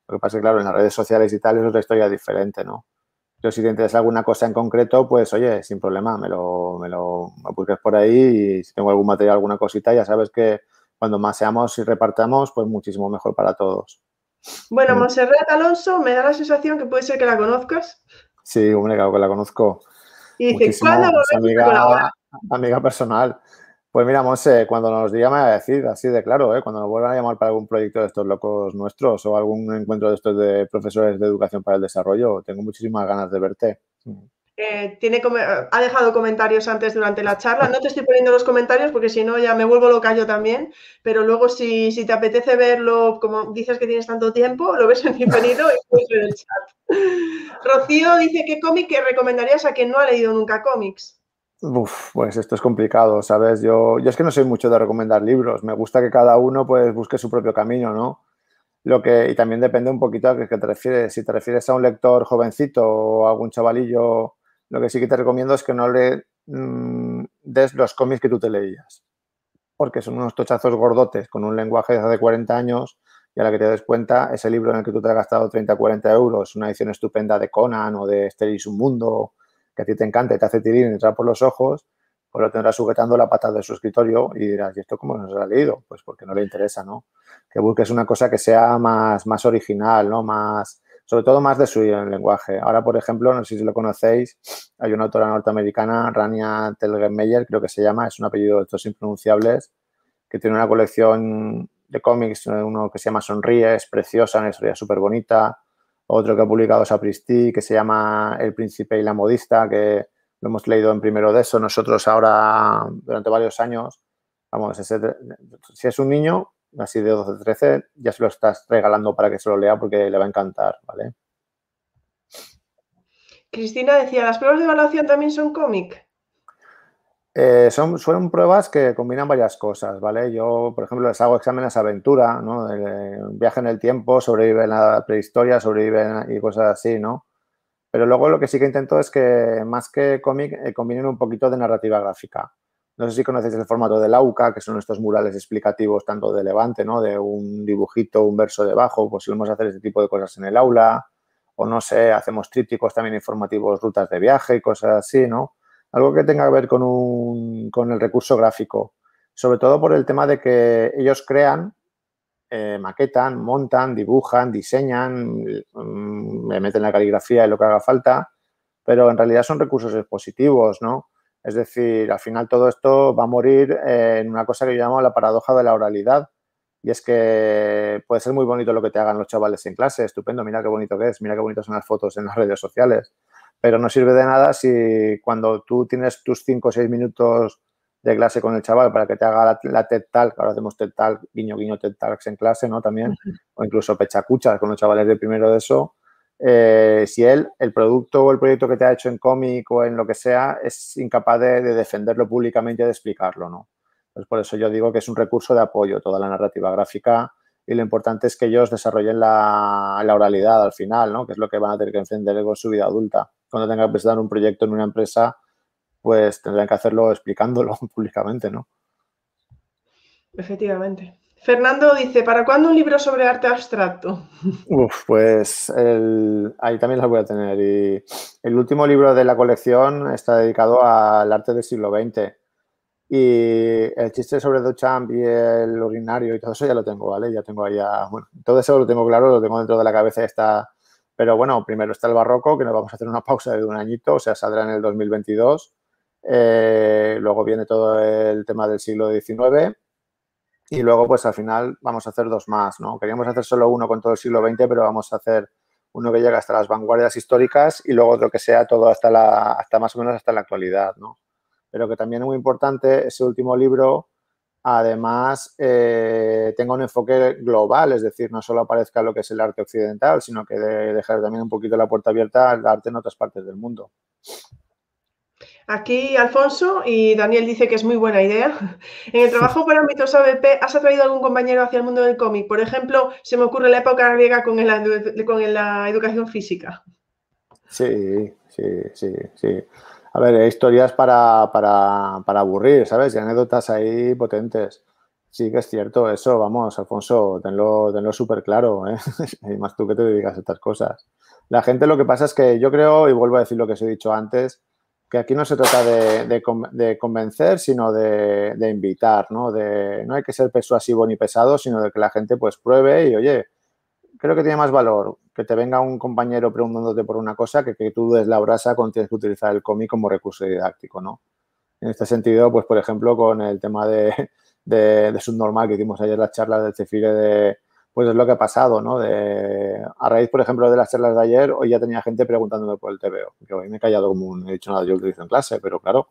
Lo que pasa es que, claro, en las redes sociales y tal es otra historia diferente, ¿no? Yo si te interesa alguna cosa en concreto, pues oye, sin problema, me lo, me lo busques por ahí y si tengo algún material, alguna cosita, ya sabes que cuando más seamos y repartamos, pues muchísimo mejor para todos. Bueno, mm. Monserrat Alonso, me da la sensación que puede ser que la conozcas. Sí, hombre, claro que la conozco. Y dice, ¿cuándo amiga, amiga personal. Pues mira, Monse, cuando nos diga me va a decir, así de claro, ¿eh? cuando nos vuelvan a llamar para algún proyecto de estos locos nuestros o algún encuentro de estos de profesores de educación para el desarrollo, tengo muchísimas ganas de verte. eh, tiene, ha dejado comentarios antes durante la charla. No te estoy poniendo los comentarios porque si no ya me vuelvo loca yo también. Pero luego si, si te apetece verlo, como dices que tienes tanto tiempo, lo ves en diferido y puedes ver el chat. Rocío dice qué cómic que recomendarías a quien no ha leído nunca cómics. Pues esto es complicado, ¿sabes? Yo, es que no soy mucho de recomendar libros. Me gusta que cada uno pues busque su propio camino, ¿no? Lo que, y también depende un poquito a qué te refieres. Si te refieres a un lector jovencito o a algún chavalillo lo que sí que te recomiendo es que no le mm, des los cómics que tú te leías, porque son unos tochazos gordotes con un lenguaje de hace 40 años y a la que te des cuenta, ese libro en el que tú te has gastado 30 o 40 euros, una edición estupenda de Conan o de Steris un mundo, que a ti te encanta y te hace tirar y entrar por los ojos, pues lo tendrás sujetando la pata de su escritorio y dirás, ¿y esto cómo no se ha leído? Pues porque no le interesa, ¿no? Que busques una cosa que sea más, más original, ¿no? Más, sobre todo más de su lenguaje. Ahora, por ejemplo, no sé si lo conocéis, hay una autora norteamericana, Rania Telgemeier, creo que se llama, es un apellido de estos impronunciables, que tiene una colección de cómics, uno que se llama Sonríe, es preciosa, una historia súper bonita, otro que ha publicado Sapristi, que se llama El Príncipe y la Modista, que lo hemos leído en primero de eso. Nosotros ahora, durante varios años, vamos, si es un niño, así de 12, 13, ya se lo estás regalando para que se lo lea porque le va a encantar, ¿vale? Cristina decía, ¿las pruebas de evaluación también son cómic? Eh, son, son pruebas que combinan varias cosas, ¿vale? Yo, por ejemplo, les hago exámenes aventura, ¿no? viaje en el tiempo, sobrevive en la prehistoria, sobrevive y cosas así, ¿no? Pero luego lo que sí que intento es que más que cómic eh, combinen un poquito de narrativa gráfica. No sé si conocéis el formato del AUCA, que son estos murales explicativos tanto de Levante, ¿no? De un dibujito, un verso debajo, pues solemos hacer este tipo de cosas en el aula. O no sé, hacemos trípticos también informativos, rutas de viaje y cosas así, ¿no? Algo que tenga que ver con, un, con el recurso gráfico. Sobre todo por el tema de que ellos crean, eh, maquetan, montan, dibujan, diseñan, mm, me meten la caligrafía y lo que haga falta, pero en realidad son recursos expositivos, ¿no? Es decir, al final todo esto va a morir en una cosa que yo llamo la paradoja de la oralidad. Y es que puede ser muy bonito lo que te hagan los chavales en clase, estupendo, mira qué bonito que es, mira qué bonitas son las fotos en las redes sociales. Pero no sirve de nada si cuando tú tienes tus 5 o 6 minutos de clase con el chaval para que te haga la, TED Talk, ahora hacemos TED Talk, guiño, guiño TED Talks en clase, ¿no? También, o incluso pechacuchas con los chavales de primero de eso, eh, si él, el producto o el proyecto que te ha hecho en cómic o en lo que sea, es incapaz de, defenderlo públicamente y de explicarlo, ¿no? Pues por eso yo digo que es un recurso de apoyo toda la narrativa gráfica y lo importante es que ellos desarrollen la, oralidad al final, ¿no? Que es lo que van a tener que encender con su vida adulta. Cuando tengan que presentar un proyecto en una empresa, pues tendrán que hacerlo explicándolo públicamente, ¿no? Efectivamente. Fernando dice, ¿para cuándo un libro sobre arte abstracto? Uf, pues ahí también las voy a tener. Y el último libro de la colección está dedicado al arte del siglo XX. Y el chiste sobre Duchamp y el urinario y todo eso ya lo tengo, ¿vale? Ya tengo ahí, bueno, todo eso lo tengo claro, lo tengo dentro de la cabeza, está... Pero bueno, primero está el barroco, que nos vamos a hacer una pausa de un añito, o sea, saldrá en el 2022. Eh, luego viene todo el tema del siglo XIX y luego, pues al final vamos a hacer dos más, ¿no? Queríamos hacer solo uno con todo el siglo XX, pero vamos a hacer uno que llega hasta las vanguardias históricas y luego otro que sea todo hasta, la, hasta más o menos hasta la actualidad, ¿no? Pero que también es muy importante ese último libro, además, eh, tenga un enfoque global, es decir, no solo aparezca lo que es el arte occidental, sino que de dejar también un poquito la puerta abierta al arte en otras partes del mundo. Aquí Alfonso y Daniel dice que es muy buena idea. En el trabajo por ámbitos ABP, ¿has atraído algún compañero hacia el mundo del cómic? Por ejemplo, se me ocurre la época griega con, con la educación física. Sí, sí, sí, sí. A ver, hay historias para, aburrir, ¿sabes? Y anécdotas ahí potentes. Sí que es cierto eso, vamos, Alfonso, tenlo, tenlo súper claro, ¿eh? y más tú que te dedicas a estas cosas. La gente lo que pasa es que yo creo, y vuelvo a decir lo que os he dicho antes, que aquí no se trata de, convencer, sino de, invitar, ¿no? De, no hay que ser persuasivo ni pesado, sino de que la gente pues pruebe y, oye, creo que tiene más valor que te venga un compañero preguntándote por una cosa que que tú des la brasa cuando tienes que utilizar el cómic como recurso didáctico, ¿no? En este sentido, pues, por ejemplo, con el tema de, de, subnormal que hicimos ayer la charla del Cefire de, pues es lo que ha pasado, ¿no? De, a raíz, por ejemplo, de las charlas de ayer, hoy ya tenía gente preguntándome por el TVO, que hoy me he callado como un, he dicho nada, yo lo utilizo en clase, pero claro,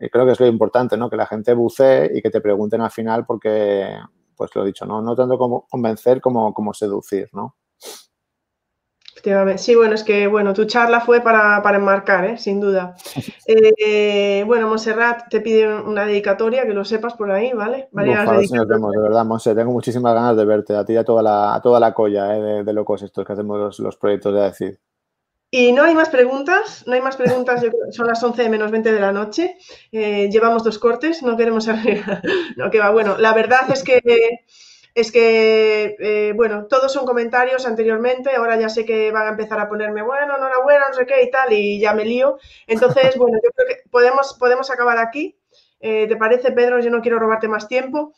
eh, creo que es lo importante, ¿no? Que la gente bucee y que te pregunten al final porque, pues lo he dicho, ¿no? No tanto como convencer como, como seducir, ¿no? Sí, bueno, es que bueno, tu charla fue para, enmarcar, ¿eh? sin duda. Eh, bueno, Monserrat te pide una dedicatoria, que lo sepas por ahí, ¿vale? Varias nos vemos, de verdad, Monse, tengo muchísimas ganas de verte, a ti y a toda la, a toda la colla ¿eh? de, locos estos que hacemos los, proyectos de decir. Y no hay más preguntas, no hay más preguntas, son las 11 menos 20 de la noche, llevamos dos cortes, no queremos no, que va, bueno, la verdad es que es que, eh, bueno, todos son comentarios anteriormente, ahora ya sé que van a empezar a ponerme, bueno, enhorabuena, no sé qué y tal, y ya me lío. Entonces, bueno, yo creo que podemos, podemos acabar aquí. Eh, ¿Te parece, Pedro? Yo no quiero robarte más tiempo.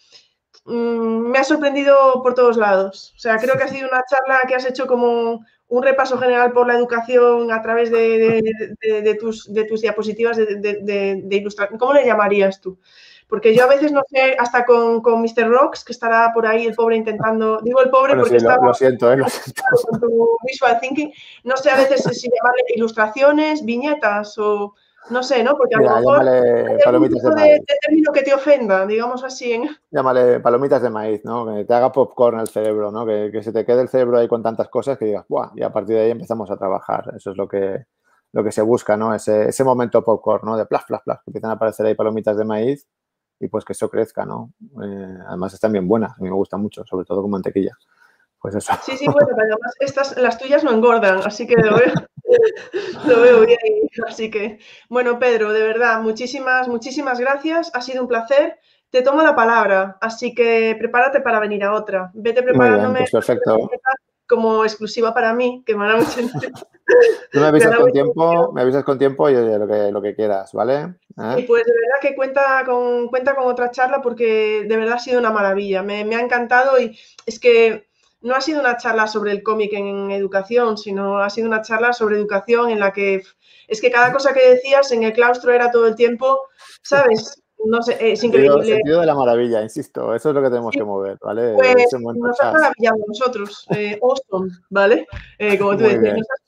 Mm, me ha sorprendido por todos lados. O sea, creo que ha sido una charla que has hecho como un repaso general por la educación a través de, tus, de tus diapositivas de, ilustración. ¿Cómo le llamarías tú? Porque yo a veces no sé, hasta con, con Mr. Rocks, que estará por ahí el pobre intentando, digo el pobre porque está lo, siento, eh, lo siento. con tu visual thinking, no sé a veces si llamarle ilustraciones, viñetas o no sé, ¿no? Porque a lo mejor hay palomitas de, maíz. de, término que te ofenda, digamos así. Llámale palomitas de maíz, ¿no? Que te haga popcorn al cerebro, ¿no? Que, que se te quede el cerebro ahí con tantas cosas que digas, ¡buah! Y a partir de ahí empezamos a trabajar. Eso es lo que, lo que se busca, ¿no? Ese, ese momento popcorn, ¿no? De plas, plas, plas, que empiezan a aparecer ahí palomitas de maíz y pues que eso crezca, ¿no? Eh, además están bien buenas, a mí me gustan mucho, sobre todo con mantequilla. Pues eso. Sí, sí, bueno, pero además estas, las tuyas no engordan, así que lo veo, lo veo bien. Así que, bueno, Pedro, de verdad, muchísimas, muchísimas gracias, ha sido un placer. Te tomo la palabra, así que prepárate para venir a otra. Vete preparándome. Pues perfecto como exclusiva para mí, que me mucho Tú me avisas con tiempo, me avisas con tiempo y lo que, lo que quieras, ¿vale? ¿Eh? pues de verdad que cuenta con, cuenta con otra charla porque de verdad ha sido una maravilla. Me, ha encantado y es que no ha sido una charla sobre el cómic en educación, sino ha sido una charla sobre educación en la que es que cada cosa que decías en el claustro era todo el tiempo, ¿sabes? No sé, es increíble. El sentido de la maravilla, insisto, eso es lo que tenemos que mover, ¿vale? Pues nos ha maravillado nosotros, eh, awesome, ¿vale? Eh, como tú decías, nos ha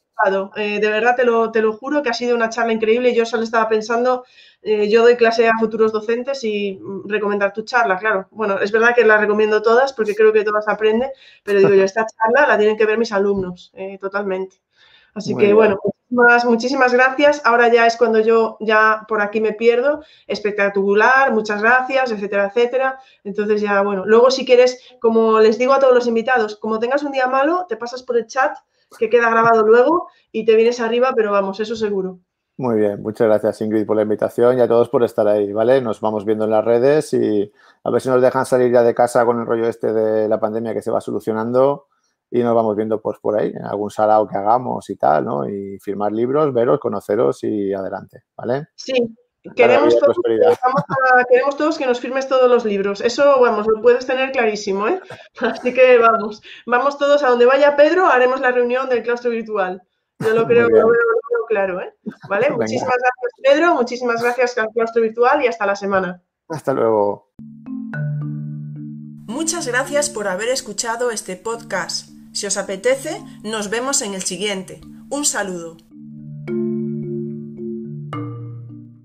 eh, de verdad te lo, te lo juro que ha sido una charla increíble. Yo solo estaba pensando, eh, yo doy clase a futuros docentes y mm, recomendar tu charla, claro. Bueno, es verdad que la recomiendo todas porque creo que todas aprenden, pero digo yo, esta charla la tienen que ver mis alumnos, totalmente. Así que bueno, muchísimas, muchísimas gracias. Ahora ya es cuando yo ya por aquí me pierdo. Espectacular, muchas gracias, etcétera, etcétera. Entonces ya, bueno, luego si quieres, como les digo a todos los invitados, como tengas un día malo, te pasas por el chat que queda grabado luego y te vienes arriba, pero vamos, eso seguro. Muy bien, muchas gracias Ingrid por la invitación y a todos por estar ahí, ¿vale? Nos vamos viendo en las redes y a ver si nos dejan salir ya de casa con el rollo este de la pandemia que se va solucionando y nos vamos viendo pues por ahí, en algún salado que hagamos y tal, ¿no? Y firmar libros, veros, conoceros y adelante, ¿vale? Sí, queremos todos, queremos todos que nos firmes todos los libros. Eso, vamos, lo puedes tener clarísimo, ¿eh? Así que vamos, vamos todos a donde vaya Pedro, haremos la reunión del claustro virtual. Yo lo creo, lo veo, claro, ¿eh? ¿Vale? Muchísimas gracias, Pedro, muchísimas gracias al claustro virtual y hasta la semana. Hasta luego. Muchas gracias por haber escuchado este podcast. Si os apetece, nos vemos en el siguiente. Un saludo.